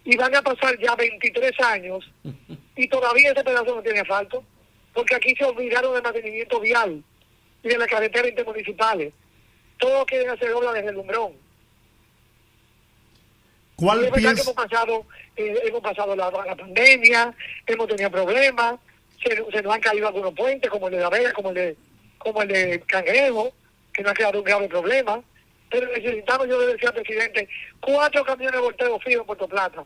y van a pasar ya 23 años, y todavía ese pedazo no tiene asfalto, porque aquí se olvidaron del mantenimiento vial y de las carreteras intermunicipales. Todo quieren hacer obra desde el Lumbrón. Y ¿Cuál es verdad que hemos pasado, eh, hemos pasado la, la pandemia, hemos tenido problemas, se, nos han caído algunos puentes, como el de La Vega, como el de, como el de Cangrejo, que nos ha quedado un grave problema. Pero necesitamos, yo le decía al presidente, cuatro camiones de volteo fijos en Puerto Plata,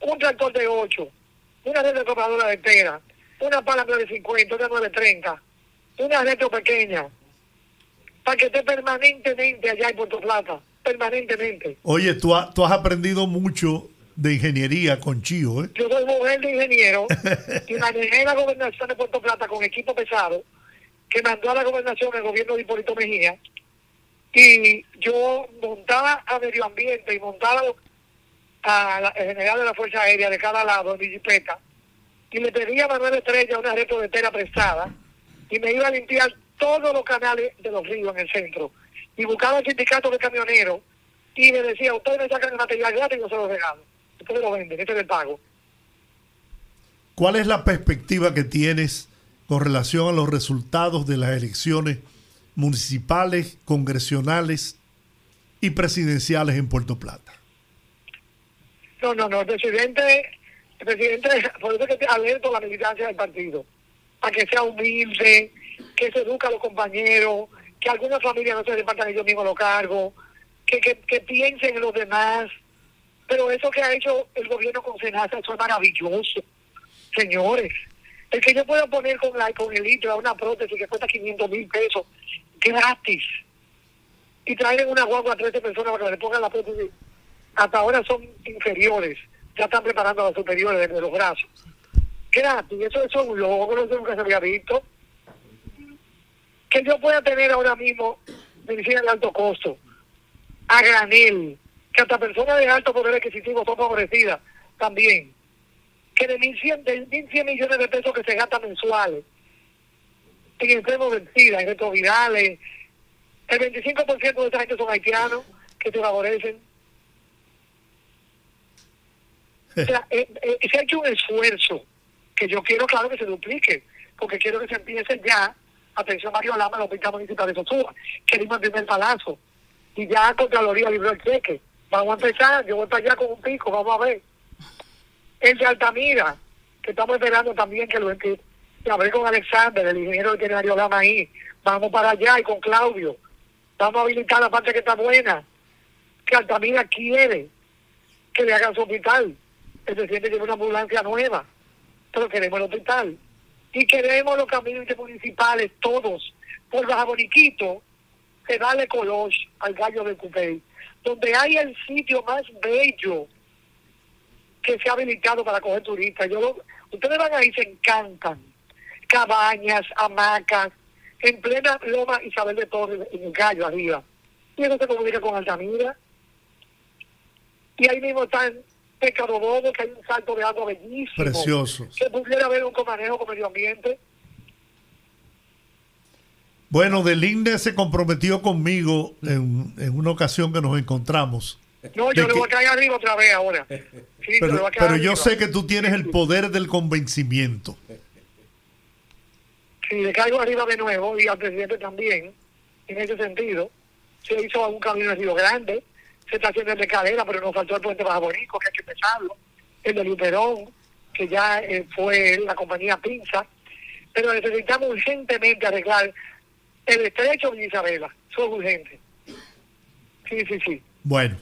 un tractor de 8, una red de compradora de tela, una pala 950, una 930, una retro pequeña, para que esté permanentemente allá en Puerto Plata, permanentemente. Oye, tú, ha- tú has aprendido mucho de ingeniería con Chío, ¿eh? Yo soy mujer de ingeniero y manejé la gobernación de Puerto Plata con equipo pesado que mandó a la gobernación el gobierno de Hipólito Mejía y yo montaba a medio ambiente y montaba a la general de la Fuerza Aérea de cada lado en mi jipeta y le pedía a Manuel Estrella una tela prestada y me iba a limpiar todos los canales de los ríos en el centro y buscaba el sindicato de camioneros y le decía, ustedes me sacan el material gratis yo se lo regalo. Lo venden, este es el pago. ¿Cuál es la perspectiva que tienes con relación a los resultados de las elecciones municipales, congresionales y presidenciales en Puerto Plata? No, no, no, el presidente, el presidente, por eso es que alerto a la militancia del partido, a que sea humilde, que se eduque a los compañeros, que algunas familias no se repartan ellos mismos los cargos, que, que, que piensen en los demás. Pero eso que ha hecho el gobierno con Senasa, eso es maravilloso, señores. El que yo pueda poner con, la, con el litro a una prótesis que cuesta 500 mil pesos, gratis, y traer una guagua a 13 personas para que le pongan la prótesis hasta ahora son inferiores, ya están preparando a las superiores de los brazos. Gratis, eso, eso es un logro, eso nunca se había visto. Que yo pueda tener ahora mismo medicina de alto costo, a granel, que hasta personas de alto poder adquisitivo son favorecidas también. Que de 1.100, de 1.100 millones de pesos que se gastan mensuales en enfermos vencidas, en retrovirales, el 25% de esa gente son haitianos que se favorecen. O sea, eh, eh, se ha hecho un esfuerzo que yo quiero, claro, que se duplique, porque quiero que se empiece ya atención Mario Lama, el hospital municipal de Sosúa, que dimos el primer palazo. Y ya Contraloría libró el cheque. Vamos a empezar, yo voy para allá con un pico, vamos a ver. El Altamira, que estamos esperando también que lo que, hablé con Alexander, el ingeniero veterinario Lama ahí. Vamos para allá y con Claudio. Vamos a habilitar la parte que está buena. Que Altamira quiere que le hagan su hospital. El presidente tiene una ambulancia nueva, pero queremos el hospital. Y queremos los caminos intermunicipales, todos, por Baja Boniquito, que darle color al gallo de Cupey, donde hay el sitio más bello que se ha habilitado para coger turistas. Yo lo- ustedes van ahí, se encantan. Cabañas, hamacas, en plena Loma Isabel de Torres, en el gallo arriba. Y eso se comunica con Altamira. Y ahí mismo están Pescado Bobo, que hay un salto de agua bellísimo. Precioso. Que pudiera haber un comanejo con medio ambiente. Bueno, Delinde se comprometió conmigo en, en una ocasión que nos encontramos. No, yo De le voy a caer arriba otra vez ahora. Sí, pero, a yo sé que tú tienes el poder del convencimiento. si le caigo arriba de nuevo y al presidente también, en ese sentido, se hizo un camino en Río Grande, se está haciendo el de cadera, pero nos faltó el puente Baja Bonico, que hay que empezarlo, el de Luperón, que ya eh, fue la compañía Pinza, pero necesitamos urgentemente arreglar el estrecho de Isabela, eso es urgente. Sí, sí, sí. Bueno,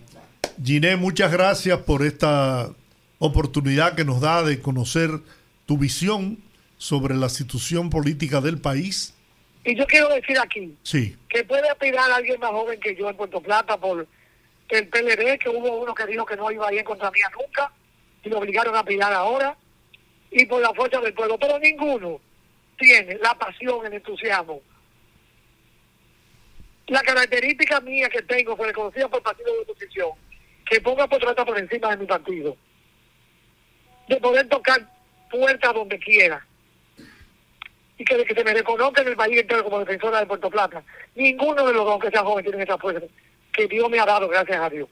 Giné, muchas gracias por esta oportunidad que nos da de conocer tu visión sobre la situación política del país. Y yo quiero decir aquí, Sí, que puede aspirar a alguien más joven que yo en Puerto Plata por el PLD, que hubo uno que dijo que no iba a ir contra mía nunca, y lo obligaron a aspirar ahora, y por la fuerza del pueblo, pero ninguno tiene la pasión, el entusiasmo. La característica mía que tengo fue reconocida por partido de oposición, que ponga por trata por encima de mi partido, de poder tocar puertas donde quiera y que, que se me reconozca en el país entero como defensora de Puerto Plata. Ninguno de los dos que sean jóvenes tienen esa fuerza que Dios me ha dado, gracias a Dios.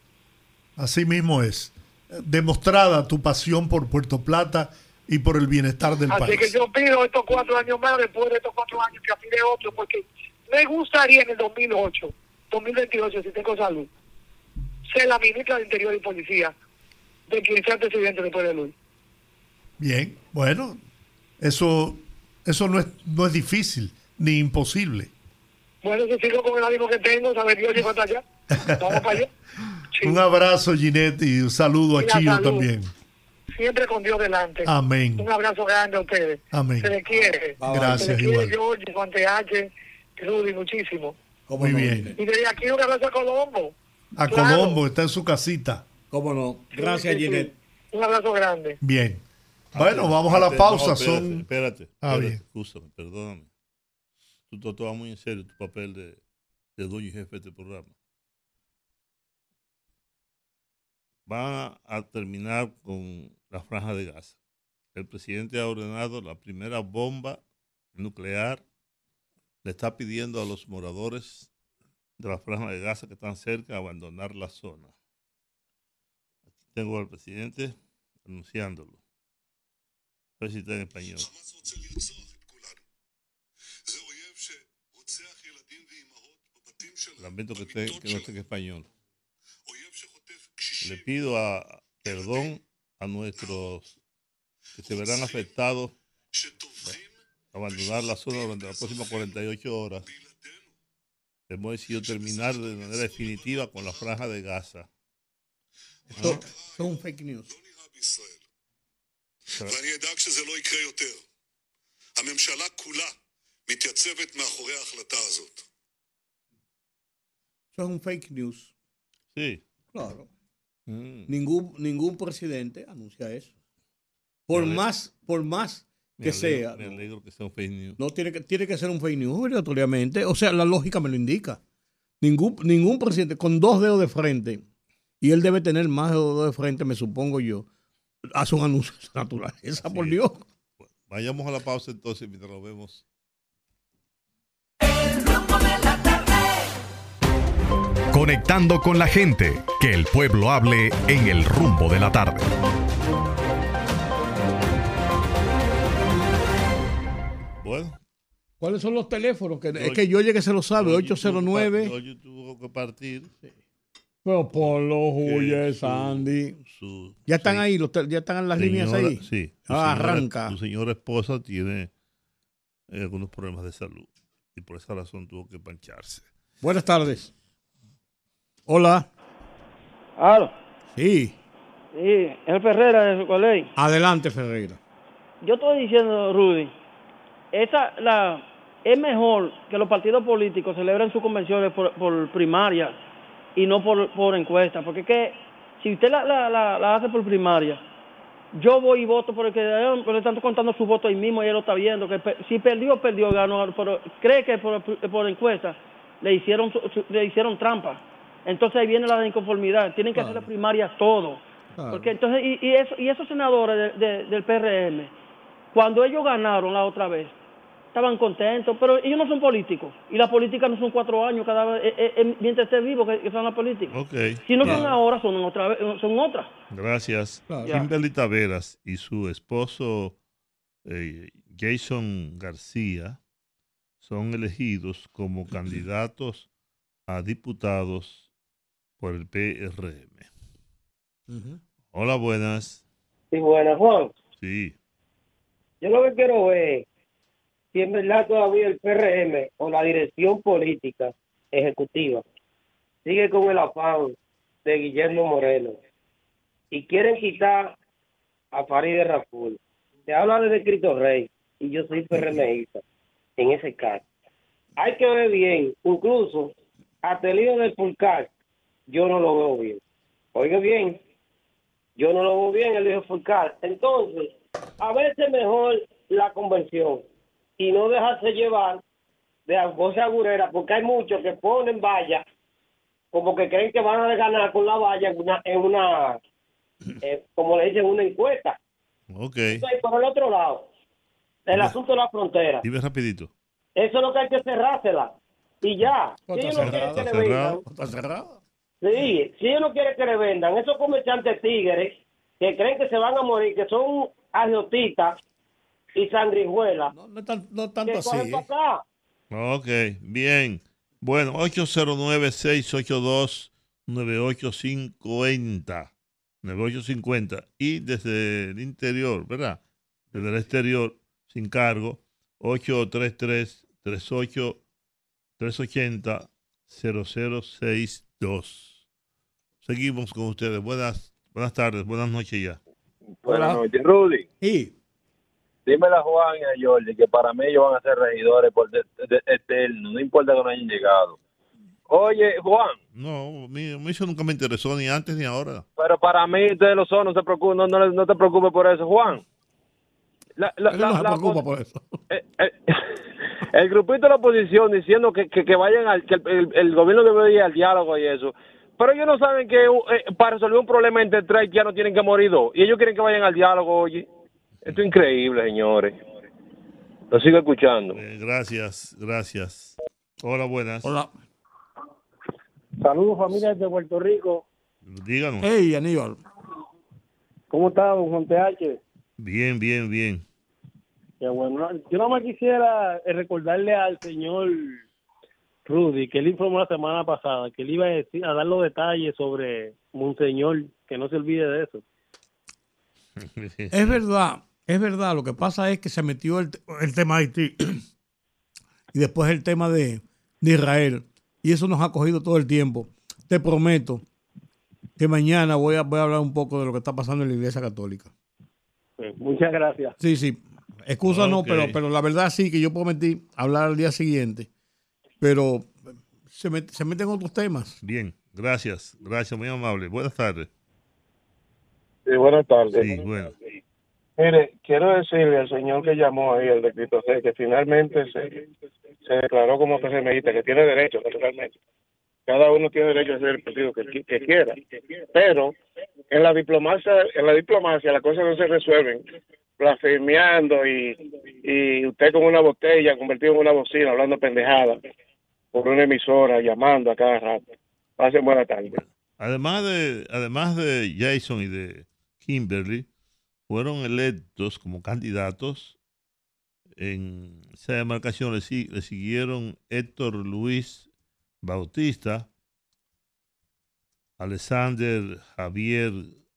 así mismo es. Demostrada tu pasión por Puerto Plata y por el bienestar del Así país. que yo pido estos cuatro años más, después de estos cuatro años que otro, porque me gustaría en el 2008, 2028, si tengo salud, ser la ministra de Interior y Policía de quien sea presidente después de Luis. Bien, bueno, eso, eso no, es, no es difícil ni imposible. Bueno, si sigo con el ánimo que tengo, saber Dios llegó hasta allá. Vamos para allá. Sí. Un abrazo, Ginette, y un saludo a Y salud. también. Siempre con Dios delante. Amén. Un abrazo grande a ustedes. Amén. Se les quiere. Gracias, Se les quiere igual. George, Juan H, Rudy, muchísimo. ¿Cómo Muy no, bien. Y desde aquí un abrazo a Colombo. A Claro. Colombo, está en su casita. ¿Cómo no? Gracias, Sí, sí, sí. Ginette. Un abrazo grande. Bien. Bueno, vamos a la no, pausa. espérate, Son... Espérate, Ah, espérate, bien. escúchame, perdóname. Tú te tomas muy en serio tu papel de, de dueño y jefe de este programa. Van a terminar con la franja de Gaza. El presidente ha ordenado la primera bomba nuclear le está pidiendo a los moradores de la franja de Gaza que están cerca abandonar la zona. Aquí tengo al presidente anunciándolo. A ver si está en español. Lamento que, que no esté en español. Le pido a, perdón a nuestros que se verán afectados abandonar la zona durante las próximas 48 horas, hemos decidido terminar de manera definitiva con la franja de Gaza. Esto es un fake news. Eso es un fake news. Sí. Claro. Mm. Ningún, ningún presidente anuncia eso. Por más, por más me que alegro- sea. Me alegro que sea un fake news. No tiene que, tiene que ser un fake news obligatoriamente. O sea, la lógica me lo indica. Ningún, ningún presidente con dos dedos de frente, y él debe tener más de dos dedos de frente, me supongo yo, hace un anuncio de esa naturaleza, por. Dios. Vayamos a la pausa entonces mientras lo vemos. El rumbo de la tarde. Conectando con la gente, que el pueblo hable en el rumbo de la tarde. ¿Cuáles son los teléfonos? Que, es que yo llegué que se lo sabe, George tuvo que 809. par- George tuvo que partir. Pero por los huyes, Sandy. su Ya están ahí, los ya están en las líneas ahí. Sí. Ah, señora- arranca. Su señora esposa tiene eh, algunos problemas de salud y por esa razón tuvo que pancharse. Buenas tardes. Hola. Claro, Sí. sí, el Ferrera de su colegio. Adelante, Ferreira. Yo estoy diciendo, Rudy, esa, la, es mejor que los partidos políticos celebren sus convenciones por, por primaria y no por, por encuesta, porque es que si usted la, la, la, la hace por primaria, yo voy y voto por el que pero le están contando su voto ahí mismo y él lo está viendo, que si perdió, perdió, ganó, pero cree que por, por encuesta le hicieron, le hicieron trampa. Entonces ahí viene la inconformidad, tienen que hacer las primarias todo. Claro. Porque entonces, y, y, eso, y esos senadores de- de- del PRM, cuando ellos ganaron la otra vez, estaban contentos, pero ellos no son políticos. Y la política no son cuatro años cada vez, eh, eh, eh, mientras esté vivo que, que son las políticas. Ok. Si no son ahora, son otra vez, son otras. Gracias. Claro. Kimberly Taveras y su esposo eh, Jason García son elegidos como candidatos a diputados por el PRM. Hola, buenas. Sí, bueno, Juan, Sí. yo lo que quiero ver si en verdad todavía el PRM o la dirección política ejecutiva sigue con el afán de Guillermo Moreno y quieren quitar a Farideh Raful. Se habla de Cristo Rey y yo soy PRMista en ese caso. Hay que ver bien, incluso hasta el lío del Fulcar, yo no lo veo bien. Oiga bien, yo no lo veo bien el hijo Fulcar. Entonces, a veces mejor la convención y no dejarse llevar de voz agurera, porque hay muchos que ponen valla, como que creen que van a ganar con la valla en una, en una eh, como le dicen, una encuesta. Ok. Entonces, por el otro lado, el asunto de la frontera, Dime rapidito. eso es lo que hay que cerrársela. Y ya, si Está ellos no quieren cerrado, que está le vendan, cerrado. ¿Está cerrado? Sí, si ellos no quieren que le vendan, esos comerciantes tigres que creen que se van a morir, que son agiotistas y sangrijuelas, No, no, tan- no tanto así. ¿eh? para acá. Ok, bien. Bueno, 809-682-9850. 9850. Y desde el interior, ¿verdad? Desde el exterior, sin cargo, 833-380-0062. Seguimos con ustedes. Buenas, buenas tardes, buenas noches ya. Buenas noches, Rudy. Sí. Dímele a Juan y a Jordi que para mí ellos van a ser regidores por de- de- eterno, no importa que no hayan llegado. Oye, Juan, No, mí eso nunca me interesó, ni antes ni ahora. pero para mí ustedes lo son, no, se preocupe, no, no, no te preocupes por eso, Juan. La, la- la- no se la preocupa por eso. eh, eh, el grupito de la oposición diciendo que, que, que vayan al, que el, el- el gobierno debe ir al diálogo y eso. Pero ellos no saben que eh, para resolver un problema entre tres ya no tienen que morir dos. Y ellos quieren que vayan al diálogo, oye. Esto es increíble, señores. Lo sigo escuchando. Eh, gracias, gracias. Hola, buenas. Hola. Saludos familia de Puerto Rico. Díganos. Hey, Aníbal. ¿Cómo está, don Juan TH? Bien, bien, bien. Qué bueno. Yo nada más quisiera eh, recordarle al señor Rudy que él informó la semana pasada que él iba a, decir, a dar los detalles sobre Monseñor, que no se olvide de eso. Es verdad, es verdad. Lo que pasa es que se metió el, el tema de Haití y después el tema de, de Israel. Y eso nos ha cogido todo el tiempo. Te prometo que mañana voy a, voy a hablar un poco de lo que está pasando en la Iglesia Católica. Pues, muchas gracias. Sí, sí. Excusa no, pero, pero la verdad sí que yo prometí hablar al día siguiente. Pero se, met- se meten otros temas. Bien, gracias, gracias, muy amable. Buenas tardes. Sí, buenas tardes. Sí, bueno. Mire, quiero decirle al señor que llamó ahí, el de Cristo Rey, que finalmente se, se declaró como PRMista, que tiene derecho, naturalmente. Cada uno tiene derecho a ser el partido que quiera. Pero en la diplomacia, en la diplomacia las cosas no se resuelven blasfemiando y, y usted con una botella convertido en una bocina, hablando pendejada por una emisora, llamando a cada rato. Pasen buena tarde. Además de, además de Jason y de Kimberly, fueron electos como candidatos En esa demarcación le, le siguieron Héctor Luis Bautista, Alexander Javier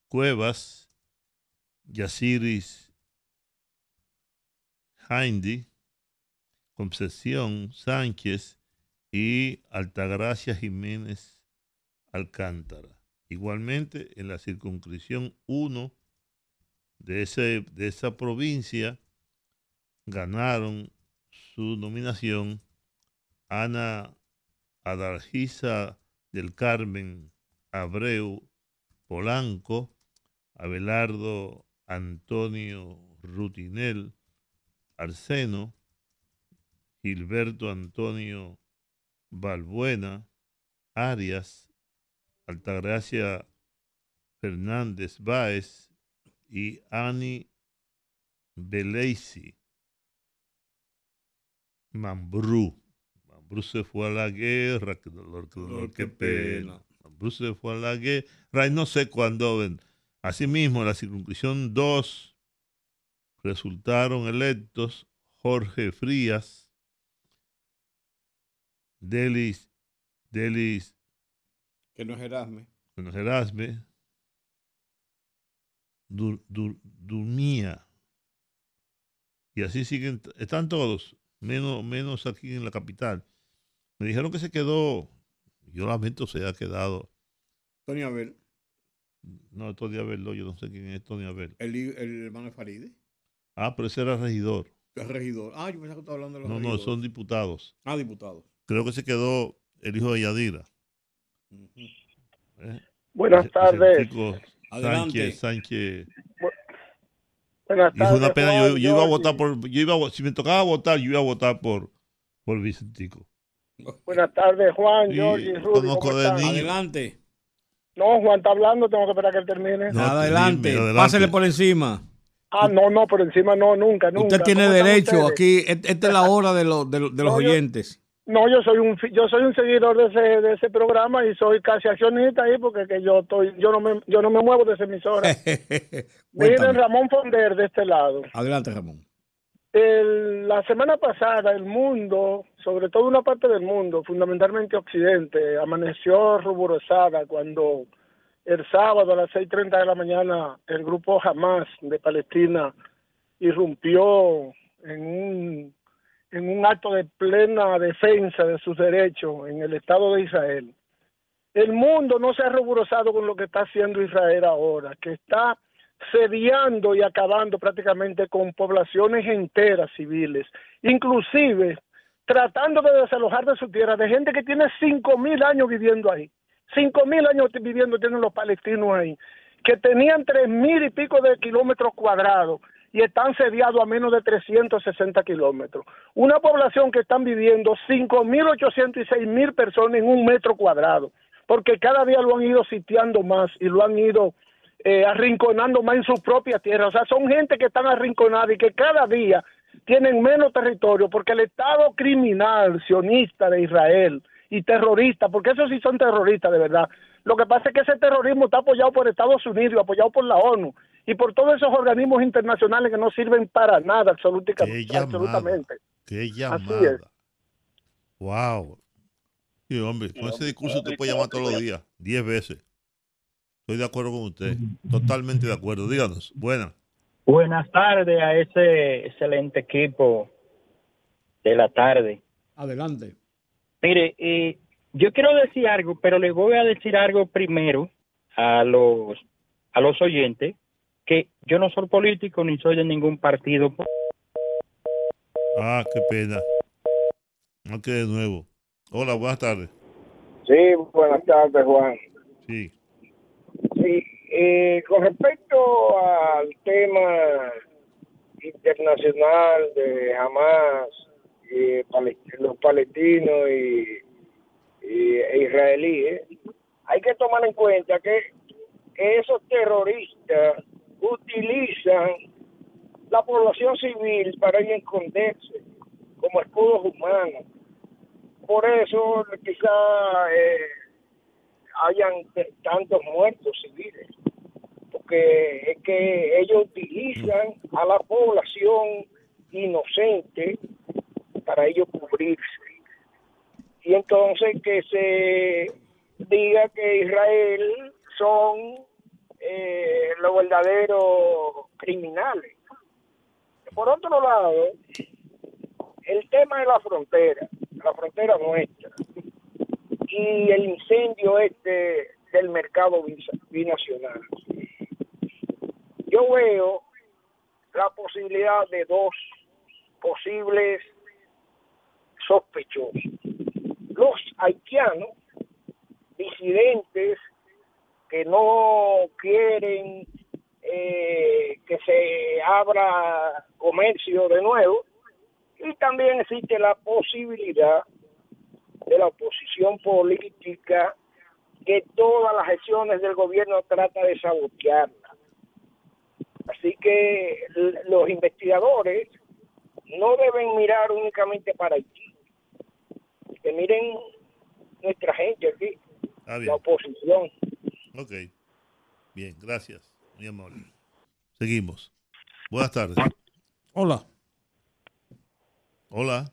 Cuevas, Yasiris Jaindi, Concepción Sánchez y Altagracia Jiménez Alcántara. Igualmente, en la circunscripción 1 de, ese, de esa provincia ganaron su nominación Ana Adargisa del Carmen Abreu Polanco, Abelardo Antonio Rutinel Arseno, Gilberto Antonio Balbuena Arias, Altagracia Fernández Báez y Ani Beleisi Mambrú. Mambrú se fue a la guerra, qué dolor, qué dolor, qué pena. Mambrú se fue a la guerra y no sé cuándo. ven. Asimismo, en la circunscripción 2 resultaron electos Jorge Frías, Delis, Delis Que no es Erasme. Bueno, Erasme, Dur- Dur- Durmía. Y así siguen, están todos, menos, menos aquí en la capital. Me dijeron que se quedó, yo lamento se haya quedado. Tony Abel, No, Tony Abel, no, yo no sé quién es Tony Abel. el, el hermano de Faride, Ah, pero ese era regidor. el regidor. Ah, yo pensaba que estaba hablando de los No, no, regidores. son diputados. Ah, diputados. Creo que se quedó el hijo de Yadira. ¿Eh? Buenas Ese- tardes. Adelante. Sánchez. Buenas Y fue una tardes, pena, yo, Juan, yo iba a Jorge. votar por, yo iba a si me tocaba votar, yo iba a votar por, por Vicentico. Buenas tardes, Juan, Sí, George y Rudy. Adelante. No, Juan está hablando, tengo que esperar que él termine. No, adelante. dime, adelante. Pásele por encima. Ah, no, no, por encima no, nunca, nunca. Usted tiene ¿Cómo están derecho ustedes? aquí. et- Esta es la hora de, los de, los- de los No, yo- oyentes. No, yo soy un yo soy un seguidor de ese de ese programa y soy casi accionista ahí porque que yo estoy yo no me yo no me muevo de esa emisora. Miren. Ramón Fonder de este lado. Adelante, Ramón. El- la semana pasada el mundo, sobre todo una parte del mundo, fundamentalmente Occidente, amaneció ruborosada cuando el sábado a las 6.30 de la mañana el grupo Hamas de Palestina irrumpió en un, en un acto de plena defensa de sus derechos en el Estado de Israel. El mundo no se ha ruborosado con lo que está haciendo Israel ahora, que está sediando y acabando prácticamente con poblaciones enteras civiles, inclusive tratando de desalojar de su tierra de gente que tiene cinco mil años viviendo ahí, cinco mil años viviendo tienen los palestinos ahí, que tenían tres mil y pico de kilómetros cuadrados y están sediados a menos de 360 kilómetros. Una población que están viviendo cinco mil ochocientos y seis mil personas en un metro cuadrado, porque cada día lo han ido sitiando más y lo han ido eh, arrinconando más en su propia tierra. O sea, son gente que están arrinconadas y que cada día tienen menos territorio porque el Estado criminal, sionista de Israel y terrorista, porque esos sí son terroristas de verdad. Lo que pasa es que ese terrorismo está apoyado por Estados Unidos, apoyado por la ONU y por todos esos organismos internacionales que no sirven para nada absolutica- Qué llamada. absolutamente. Qué es. llamada. Wow. Sí, hombre, con ese discurso usted puede llamar todos los días, diez veces. Estoy de acuerdo con usted. Totalmente de acuerdo. Díganos. Buena. Buenas tardes a ese excelente equipo de la tarde. Adelante. Mire, eh, yo quiero decir algo, pero le voy a decir algo primero a los a los oyentes que yo no soy político ni soy de ningún partido. Ah, qué pena. Ok, de nuevo. Hola, buenas tardes. Sí, buenas tardes, Juan. Sí. Sí, eh, con respecto al tema internacional de Hamas, palest- los palestinos y, y- e israelíes, hay que tomar en cuenta que esos terroristas utilizan la población civil para esconderse como escudos humanos. Por eso quizá eh, hayan tantos muertos civiles, porque es que ellos utilizan a la población inocente para ellos cubrirse. Y entonces que se diga que Israel son eh, los verdaderos criminales. Por otro lado, el tema de la frontera, la frontera nuestra, y el incendio este del mercado binacional. Yo veo la posibilidad de dos posibles sospechosos. Los haitianos, disidentes, que no quieren eh, que se abra comercio de nuevo, y también existe la posibilidad de la oposición política que todas las gestiones del gobierno trata de sabotearla. Así que los investigadores no deben mirar únicamente para Haití, que miren nuestra gente aquí, la oposición. Ok. Bien, gracias. Muy amable. Seguimos. Buenas tardes. Hola. Hola.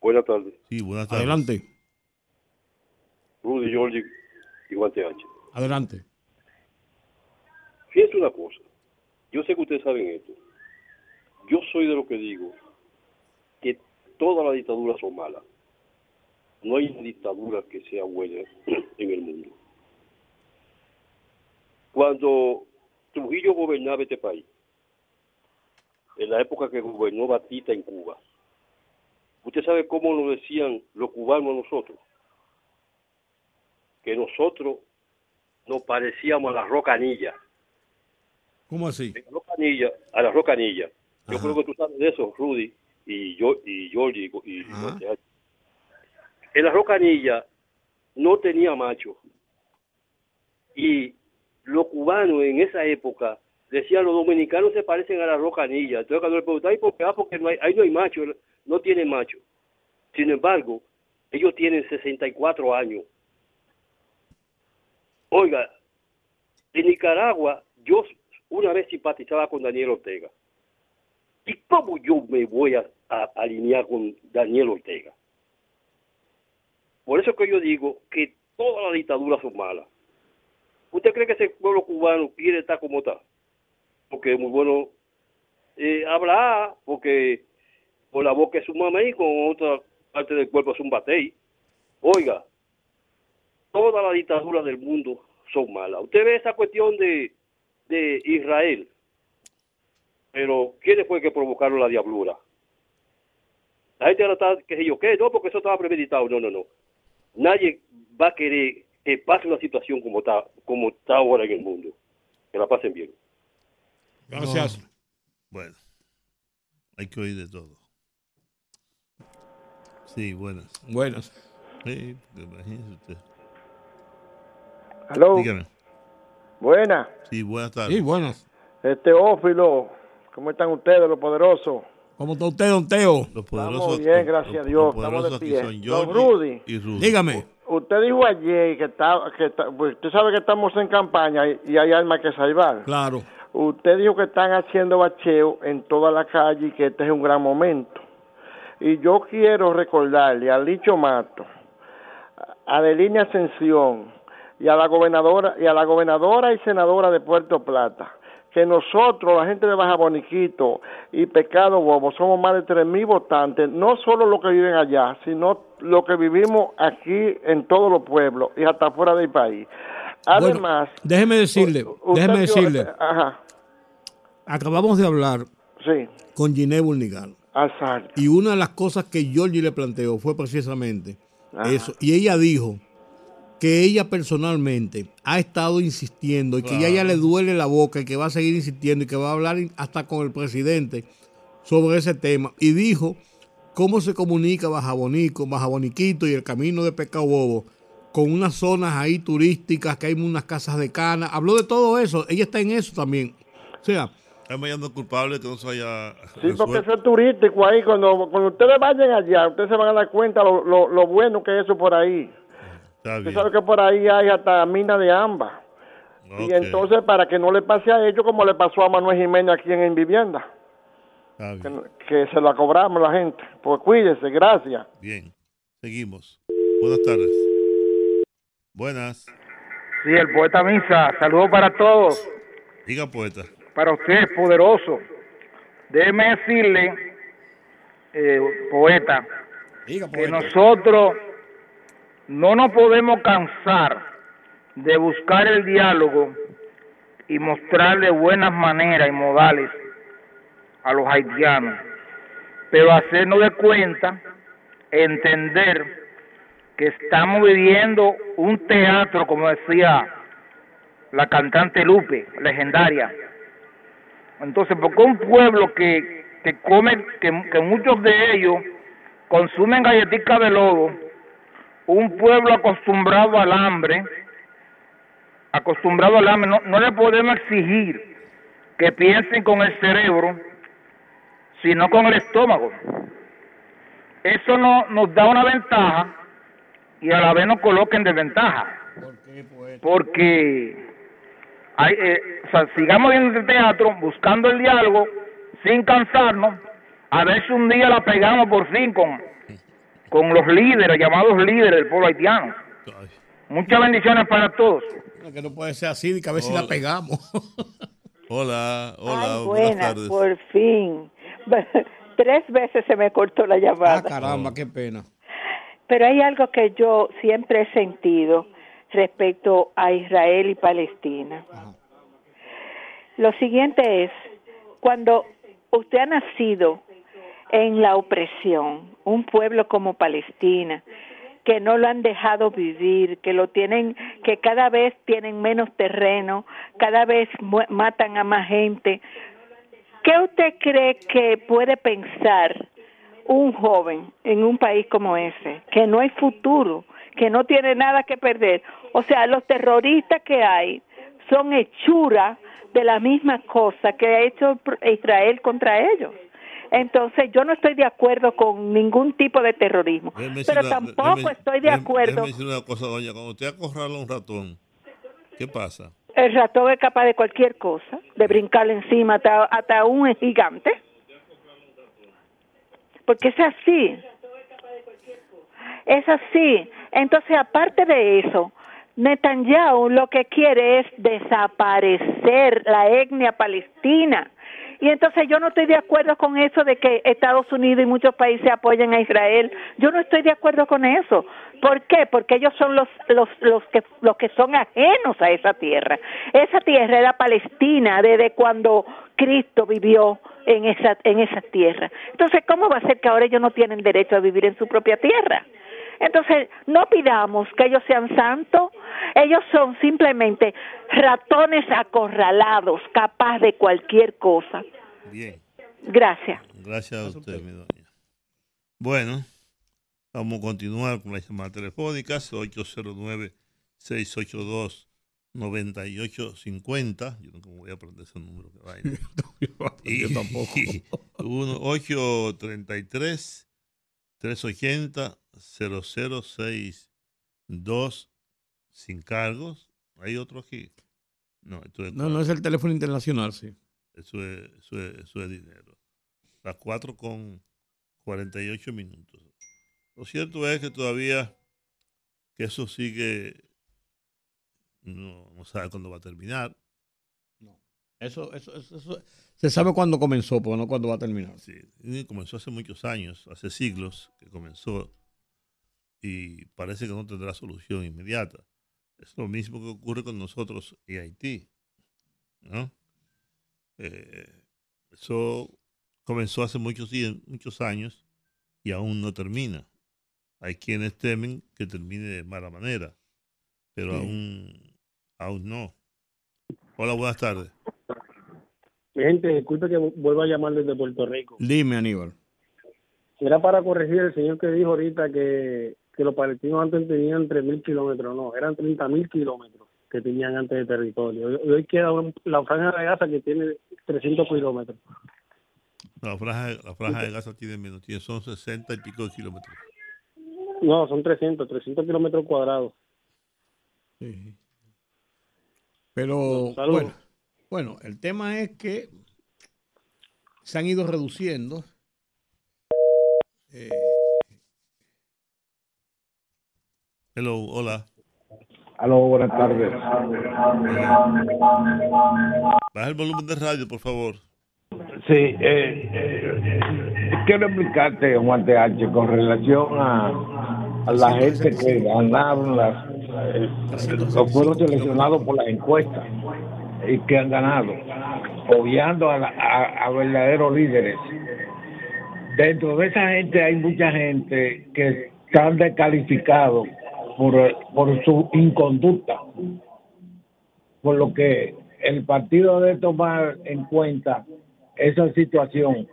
Buenas tardes. Sí, buenas tardes. Adelante, Rudy, Giorgi y Guante H. adelante. Fíjense una cosa. Yo sé que ustedes saben esto. Yo soy de lo que digo que todas las dictaduras son malas. No hay dictadura que sea buena en el mundo. Cuando Trujillo gobernaba este país, en la época que gobernó Batista en Cuba, ¿usted sabe cómo nos decían los cubanos a nosotros? Que nosotros nos parecíamos a la rocanilla. ¿Cómo así? La rocanilla, a la rocanilla. Yo creo que tú sabes de eso, Rudy y yo y Georgie y, y en la rocanilla no tenía macho. Y los cubanos en esa época decían los dominicanos se parecen a la rocanilla. Entonces cuando le preguntaban, ¿y por qué? Ah, porque no ahí no hay macho, no tiene macho. Sin embargo, ellos tienen 64 años. Oiga, en Nicaragua, yo una vez simpatizaba con Daniel Ortega. ¿Y cómo yo me voy a, a alinear con Daniel Ortega? Por eso que yo digo que todas las dictaduras son malas. ¿Usted cree que ese pueblo cubano quiere estar como está? Porque es muy bueno eh, hablar, porque con la boca es un mamey, con otra parte del cuerpo es un batey. Oiga, todas las dictaduras del mundo son malas. Usted ve esa cuestión de, de Israel, pero ¿quiénes fue que provocaron la diablura? La gente ahora está, qué sé yo, ¿qué? No, porque eso estaba premeditado. No, no, no. Nadie va a querer que pase una situación como está, como está ahora en el mundo. Que la pasen bien. Gracias. No. Bueno, hay que oír de todo. Sí, buenas. Buenas. Sí, imagínese usted. Aló. Dígame. Buenas. Sí, buenas tardes. Sí, buenas. Este Ófilo, ¿cómo están ustedes, los poderosos? ¿Cómo está usted, don Teo? Los Estamos bien, gracias a Dios. Estamos de pie. Don Rudy, y Rudy. Dígame. usted dijo ayer que está, que está- pues, usted sabe que estamos en campaña y, y hay armas que salvar. Claro. Usted dijo que están haciendo bacheo en toda la calle y que este es un gran momento. Y yo quiero recordarle a Licho Mato, a Adelina Ascensión y a la gobernadora y a la gobernadora y senadora de Puerto Plata que nosotros, la gente de Baja Boniquito y Pecado Bobo, somos más de 3.000 votantes, no solo los que viven allá, sino los que vivimos aquí en todos los pueblos y hasta fuera del país. Además, Déjeme decirle, déjeme decirle. Ajá, Acabamos de hablar sí, con Ginés Burnigal. exacto. Y una de las cosas que Georgie le planteó fue precisamente Ajá. eso. Y ella dijo que ella personalmente ha estado insistiendo y que ya ella le duele la boca y que va a seguir insistiendo y que va a hablar hasta con el presidente sobre ese tema. Y dijo cómo se comunica Baja Bonico, Baja Boniquito y el camino de Pecao Bobo con unas zonas ahí turísticas, que hay unas casas de cana. Habló de todo eso. Ella está en eso también. O sea, hallando culpable que no se haya Sí, porque eso es turístico ahí. Cuando, cuando ustedes vayan allá, ustedes se van a dar cuenta lo, lo, lo bueno que es eso por ahí. Usted sabe que por ahí hay hasta mina de amba. Y entonces, para que no le pase a ellos como le pasó a Manuel Jiménez aquí en, en Vivienda. que, que se la cobramos la gente. Pues cuídese, gracias. Bien, seguimos. Buenas tardes. Buenas. Sí, el poeta Misa. Saludos para todos. Diga, poeta. Para usted, poderoso. Déjeme decirle, eh, poeta, que nosotros no nos podemos cansar de buscar el diálogo y mostrarle buenas maneras y modales a los haitianos, pero hacernos de cuenta, entender que estamos viviendo un teatro, como decía la cantante Lupe, legendaria. Entonces, porque un pueblo que, come, que, que muchos de ellos consumen galletitas de lodo, un pueblo acostumbrado al hambre, acostumbrado al hambre, no, no le podemos exigir que piensen con el cerebro, sino con el estómago. Eso no, nos da una ventaja y a la vez nos coloca en desventaja. Porque hay, eh, o sea, sigamos en el teatro buscando el diálogo sin cansarnos, a ver si un día la pegamos por fin con, con los líderes, llamados líderes del pueblo haitiano. Muchas bendiciones para todos. Que no puede ser así, que a ver si la pegamos. Hola, hola, Ay, buenas buena, tardes. por fin. Tres veces se me cortó la llamada. Ah, caramba, qué pena. Pero hay algo que yo siempre he sentido respecto a Israel y Palestina. Lo siguiente es, cuando usted ha nacido en la opresión, un pueblo como Palestina, que no lo han dejado vivir, que lo tienen, que cada vez tienen menos terreno, cada vez matan a más gente. ¿Qué usted cree que puede pensar un joven en un país como ese, que no hay futuro, que no tiene nada que perder? O sea, los terroristas que hay son hechura de la misma cosa que ha hecho Israel contra ellos. Entonces, yo no estoy de acuerdo con ningún tipo de terrorismo, Déjeme pero una- tampoco déjeme- estoy de acuerdo. Decir una cosa, doña. Cuando usted acorrala a un ratón, ¿qué pasa? El ratón es capaz de cualquier cosa, de brincarle encima hasta, hasta un gigante. Porque es así. Es así. Entonces, aparte de eso, Netanyahu lo que quiere es desaparecer la etnia palestina. Y entonces yo no estoy de acuerdo con eso de que Estados Unidos y muchos países apoyen a Israel. Yo no estoy de acuerdo con eso. ¿Por qué? Porque ellos son los los los que los que son ajenos a esa tierra. Esa tierra era Palestina desde cuando Cristo vivió en esa en esa tierra. Entonces, ¿cómo va a ser que ahora ellos no tienen derecho a vivir en su propia tierra? Entonces, no pidamos que ellos sean santos, ellos son simplemente ratones acorralados, capaz de cualquier cosa. Bien, Gracias. gracias a usted, mi doña. Bueno, vamos a continuar con las llamadas telefónicas, 809-682-9850. Yo nunca voy a aprender ese número. Que vaina. Yo tampoco. 833 380 0062 sin cargos. ¿Hay otro aquí? No, esto es No, no es el teléfono internacional, sí. eso es, eso es, eso es dinero. Las 4 con 48 minutos. Lo cierto es que todavía que eso sigue, no, no sabe cuándo va a terminar. Eso, eso, eso, eso- se sabe cuándo comenzó, pero no cuándo va a terminar. Sí, comenzó hace muchos años, hace siglos que comenzó y parece que no tendrá solución inmediata. Es lo mismo que ocurre con nosotros y Haití. ¿no? Eh, eso comenzó hace muchos, muchos años y aún no termina. Hay quienes temen que termine de mala manera, pero Sí. aún, aún no. Hola, buenas tardes. Gente, disculpe que vuelva a llamar desde Puerto Rico. Dime, Aníbal. Era para corregir el señor que dijo ahorita que, que los palestinos antes tenían 3.000 kilómetros. No, eran 30.000 kilómetros que tenían antes de territorio. Hoy, hoy queda un- la franja de Gaza que tiene 300 kilómetros. La franja, la franja de Gaza tiene menos, tiene, son 60 y pico de kilómetros. No, son 300, 300 kilómetros cuadrados. Pero Saludos. bueno, bueno, el tema es que se han ido reduciendo. Eh, Hello, hola. Aló, buenas tardes. Baja el volumen de radio, por favor. Sí, eh, eh, quiero explicarte, Juan TH, con relación a, a la gente que ganaron las, eh, o fueron seleccionados por las encuestas y que han ganado, obviando a, la- a- a verdaderos líderes. Dentro de esa gente hay mucha gente que están descalificados por, por su inconducta, por lo que el partido debe tomar en cuenta esa situación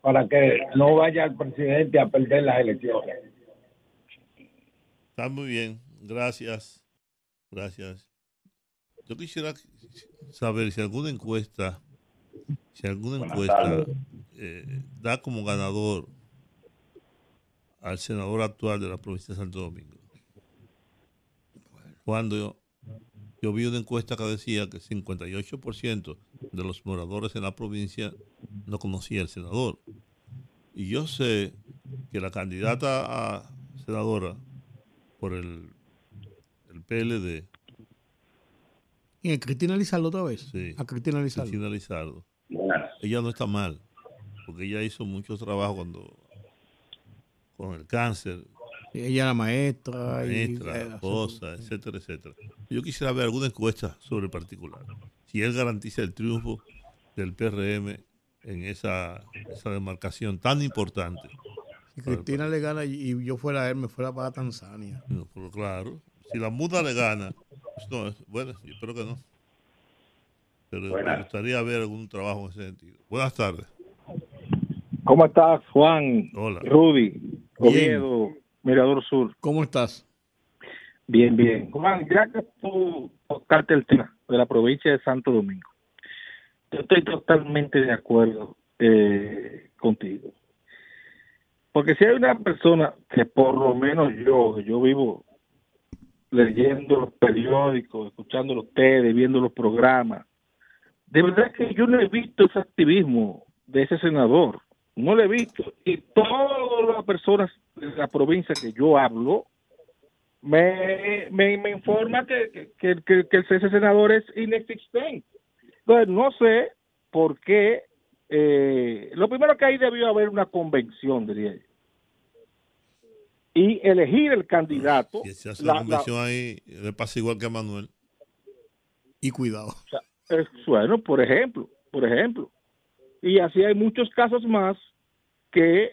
para que no vaya el presidente a perder las elecciones. Está muy bien, gracias. Gracias. Yo quisiera saber si alguna encuesta, si alguna encuesta eh, da como ganador al senador actual de la provincia de Santo Domingo. Cuando yo, yo vi una encuesta que decía que 58% de los moradores en la provincia no conocía al senador. Y yo sé que la candidata a senadora por el, el PLD, ¿Y en Cristina Lizardo otra vez? Sí. A Cristina Lizardo. Cristina Lizardo, ella no está mal, porque ella hizo mucho trabajo cuando con el cáncer, Ella era maestra. y- maestra, eh, esposa, etcétera, etcétera. Yo quisiera ver alguna encuesta sobre el particular. Si él garantiza el triunfo del PRM en esa, esa demarcación tan importante. Si Cristina le gana y y yo fuera él, me fuera para Tanzania. No, pero claro, si la muda le gana, pues no, es- bueno, yo espero que no. Pero me gustaría ver algún trabajo en ese sentido. Buenas tardes. ¿Cómo estás, Juan? Hola. Rudy, Oviedo, Mirador Sur. ¿Cómo estás? Bien, bien. Juan, que tú tocaste el tema de la provincia de Santo Domingo, yo estoy totalmente de acuerdo eh, contigo. Porque si hay una persona que por lo menos yo, yo vivo leyendo los periódicos, escuchando los ustedes, viendo los programas, de verdad que yo no he visto ese activismo de ese senador, no lo he visto. Y todas las personas de la provincia que yo hablo, me, me, me informa que, que, que, que- ese senador es inexistente. Entonces, no sé por qué. eh, lo primero que ahí debió haber una convención, diría yo. Y elegir el candidato. Si se hace la- la la- convención ahí, le pasa igual que a Manuel. Y cuidado. O sea, es- bueno, por ejemplo, por ejemplo. Y así hay muchos casos más que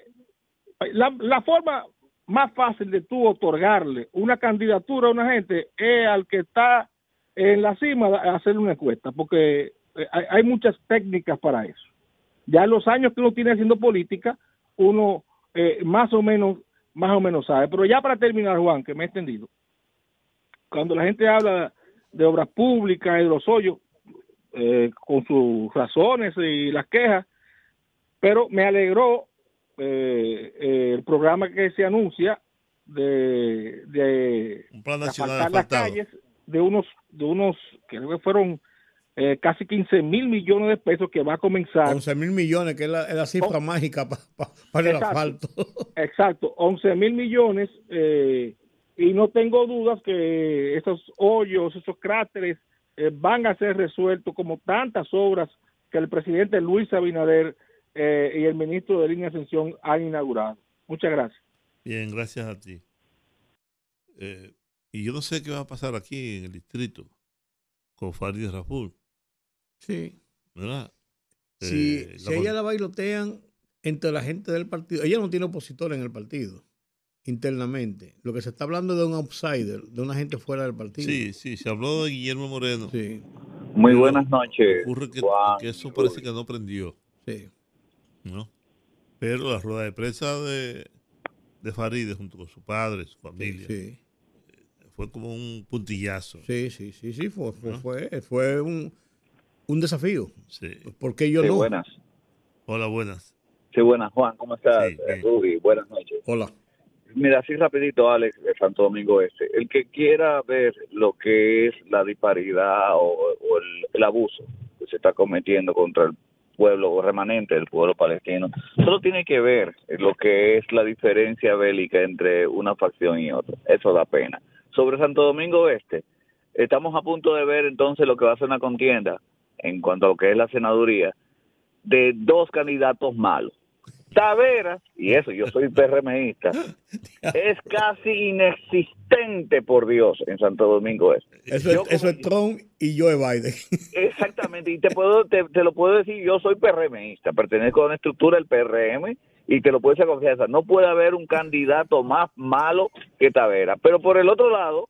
la, la forma más fácil de tú otorgarle una candidatura a una gente es al que está en la cima hacer una encuesta, porque eh, hay, hay muchas técnicas para eso. Ya en los años que uno tiene haciendo política, uno eh, más o menos más o menos sabe. Pero ya para terminar, Juan, que me he entendido, cuando la gente habla de obras públicas y de los hoyos, eh, con sus razones y las quejas, pero me alegró eh, el programa que se anuncia de, de Un plan asfaltar las calles de unos, de unos, creo que fueron eh, casi 15 mil millones de pesos que va a comenzar. 11 mil millones, que es la, es la cifra mágica pa- pa- para el asfalto. Exacto, 11 mil millones eh, y no tengo dudas que esos hoyos, esos cráteres eh, van a ser resueltos como tantas obras que el presidente Luis Abinader eh, y el ministro de Línea Ascensión han inaugurado. Muchas gracias. Bien, gracias a ti. Eh, y yo no sé qué va a pasar aquí en el distrito con Farid Raful, Sí. ¿verdad? Si, Eh, si la a ella la bailotean entre la gente del partido, ella no tiene opositor en el partido, internamente. Lo que se está hablando es de un outsider, de una gente fuera del partido. Sí, sí, se habló de Guillermo Moreno. Sí. Muy Pero buenas noches. Ocurre que, Juan, que eso parece que no prendió. Sí. ¿no? Pero la rueda de prensa de, de Farideh junto con su padre, su familia, Sí. fue como un puntillazo. Sí, sí, sí, sí, fue, fue, fue, fue un, un desafío. Sí. Porque yo Sí, no. buenas. Hola, buenas. Sí, buenas, Juan. ¿Cómo estás? Buenas noches. Hola. Mira, así rapidito, Alex, de Santo Domingo Este. El que quiera ver lo que es la disparidad o, o el, el abuso que se está cometiendo contra el pueblo remanente del pueblo palestino. Solo tiene que ver lo que es la diferencia bélica entre una facción y otra. Eso da pena. Sobre Santo Domingo Este, estamos a punto de ver entonces lo que va a ser una contienda en cuanto a lo que es la senaduría de dos candidatos malos. Tavera, y eso, yo soy PRMista, es casi inexistente, por Dios, en Santo Domingo Este. Eso es, eso es Trump y Joe Biden. Exactamente, y te puedo te, te lo puedo decir, yo soy PRMista, pertenezco a una estructura del PRM y te lo puedo decir a confianza, no puede haber un candidato más malo que Tavera. Pero por el otro lado,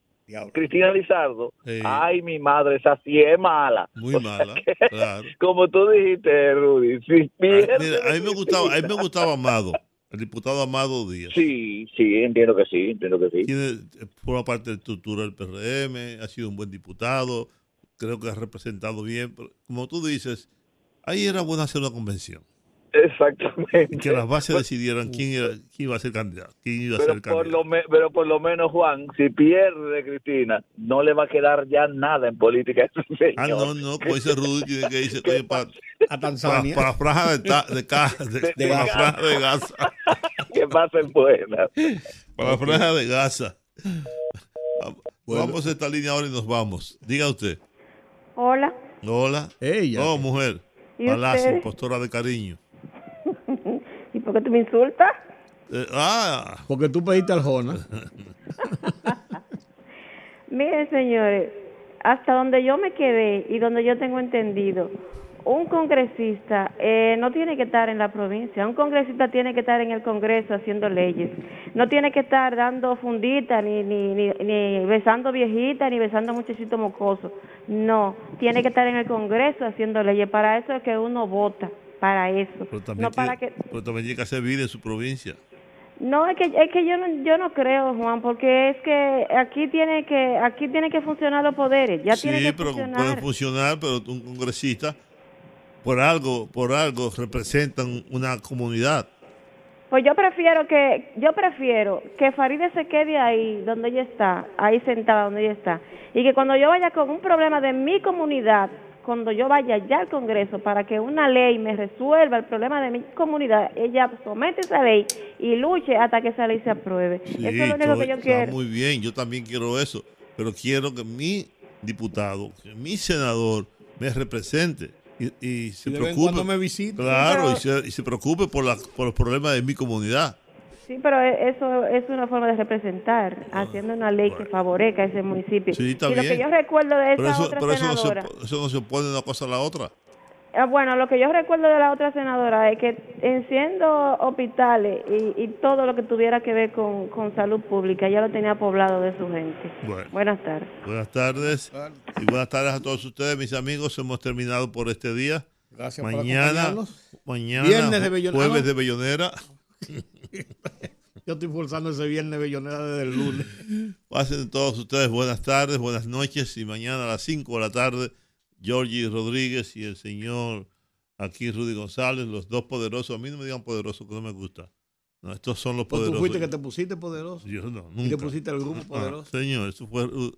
Cristina Lizardo, Sí. ay mi madre, esa sí es mala. Muy O mala, que, claro. Como tú dijiste, Rudy, si Ah, pierde mira, a mí me gustaba, a mí me gustaba Amado, el diputado Amado Díaz. Sí, sí, entiendo que sí, entiendo que sí. Tiene, eh, forma parte de la estructura del PRM, ha sido un buen diputado, creo que ha representado bien, pero como tú dices, ahí era bueno hacer una convención. Exactamente. Y que las bases decidieran quién, era, quién iba a ser candidato, quién iba a ser Pero por, candidato. lo me- pero por lo menos, Juan, si pierde Cristina, no le va a quedar ya nada en política a ese señor. Ah, no, no, como dice Rudy, tiene que irse oye, para, A Tanzania. para, la franja de, ta- de, ca- de- De para la franja de Gaza. que pasen buenas. Para la franja de Gaza. Vamos a esta línea ahora y nos vamos. Diga usted. Hola. Hola. Ella. Oh, mujer. ¿Y Palacio, postora de cariño. ¿Y por qué tú me insultas? Eh, ah, Porque tú pediste al Jona. Miren, señores, hasta donde yo me quedé y donde yo tengo entendido, un congresista eh, no tiene que estar en la provincia, un congresista tiene que estar en el Congreso haciendo leyes, no tiene que estar dando fundita, ni, ni, ni, ni besando viejita, ni besando muchachito mocoso, no, tiene que estar en el Congreso haciendo leyes, para eso es que uno vota, para eso, pero también, no para que... pero también tiene que hacer vida en su provincia. No, es que, es que yo no, yo no creo, Juan, porque es que aquí tiene que, aquí tiene que funcionar los poderes, ya sí, tiene que pero funcionar. pueden funcionar, pero un congresista, por algo, por algo, representan una comunidad. Pues yo prefiero que, yo prefiero que Faride se quede ahí donde ella está, ahí sentada donde ella está, y que cuando yo vaya con un problema de mi comunidad, cuando yo vaya ya al Congreso para que una ley me resuelva el problema de mi comunidad, ella somete esa ley y luche hasta que esa ley se apruebe. Sí, Eso es lo único todo que yo está quiero. muy bien, yo también quiero eso, pero quiero que mi diputado, que mi senador me represente y, y se Y de vez en preocupe. cuando me visite. Claro, Sí, pero- y, se, y se preocupe por, la, por los problemas de mi comunidad. Sí, pero e- eso es una forma de representar, haciendo una ley que favorezca a ese municipio. Sí, está y lo que yo recuerdo de esa Pero eso, otra pero eso, no se, senadora, eso no se opone una cosa a la otra. Ah, bueno, lo que yo recuerdo de la otra senadora es que en siendo hospitales y, y todo lo que tuviera que ver con, con salud pública, ya lo tenía poblado de su gente. Bueno. Buenas tardes. Buenas tardes. Y buenas tardes a todos ustedes, mis amigos. Hemos terminado por este día. Gracias por mañana, acompañarnos. mañana, Viernes de Bellonera. jueves de Bellonera. Yo estoy forzando ese viernes bellonera desde el lunes. Pasen todos ustedes buenas tardes, buenas noches y mañana a las 5 de la tarde, Georgie Rodríguez y el señor aquí Rudy González, los dos poderosos. A mí no me digan poderosos, que no me gusta. No, estos son los Pues poderosos. tú fuiste que te pusiste poderoso. Yo no, Y le nunca. pusiste al grupo Ah, poderoso. señor, eso fue uh,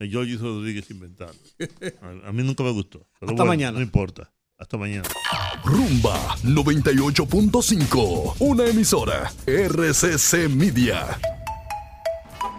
el Georgie Rodríguez inventado. A, a mí nunca me gustó. Pero Hasta bueno, mañana. No importa. Hasta mañana. Rumba 98.5, una emisora RCC Media.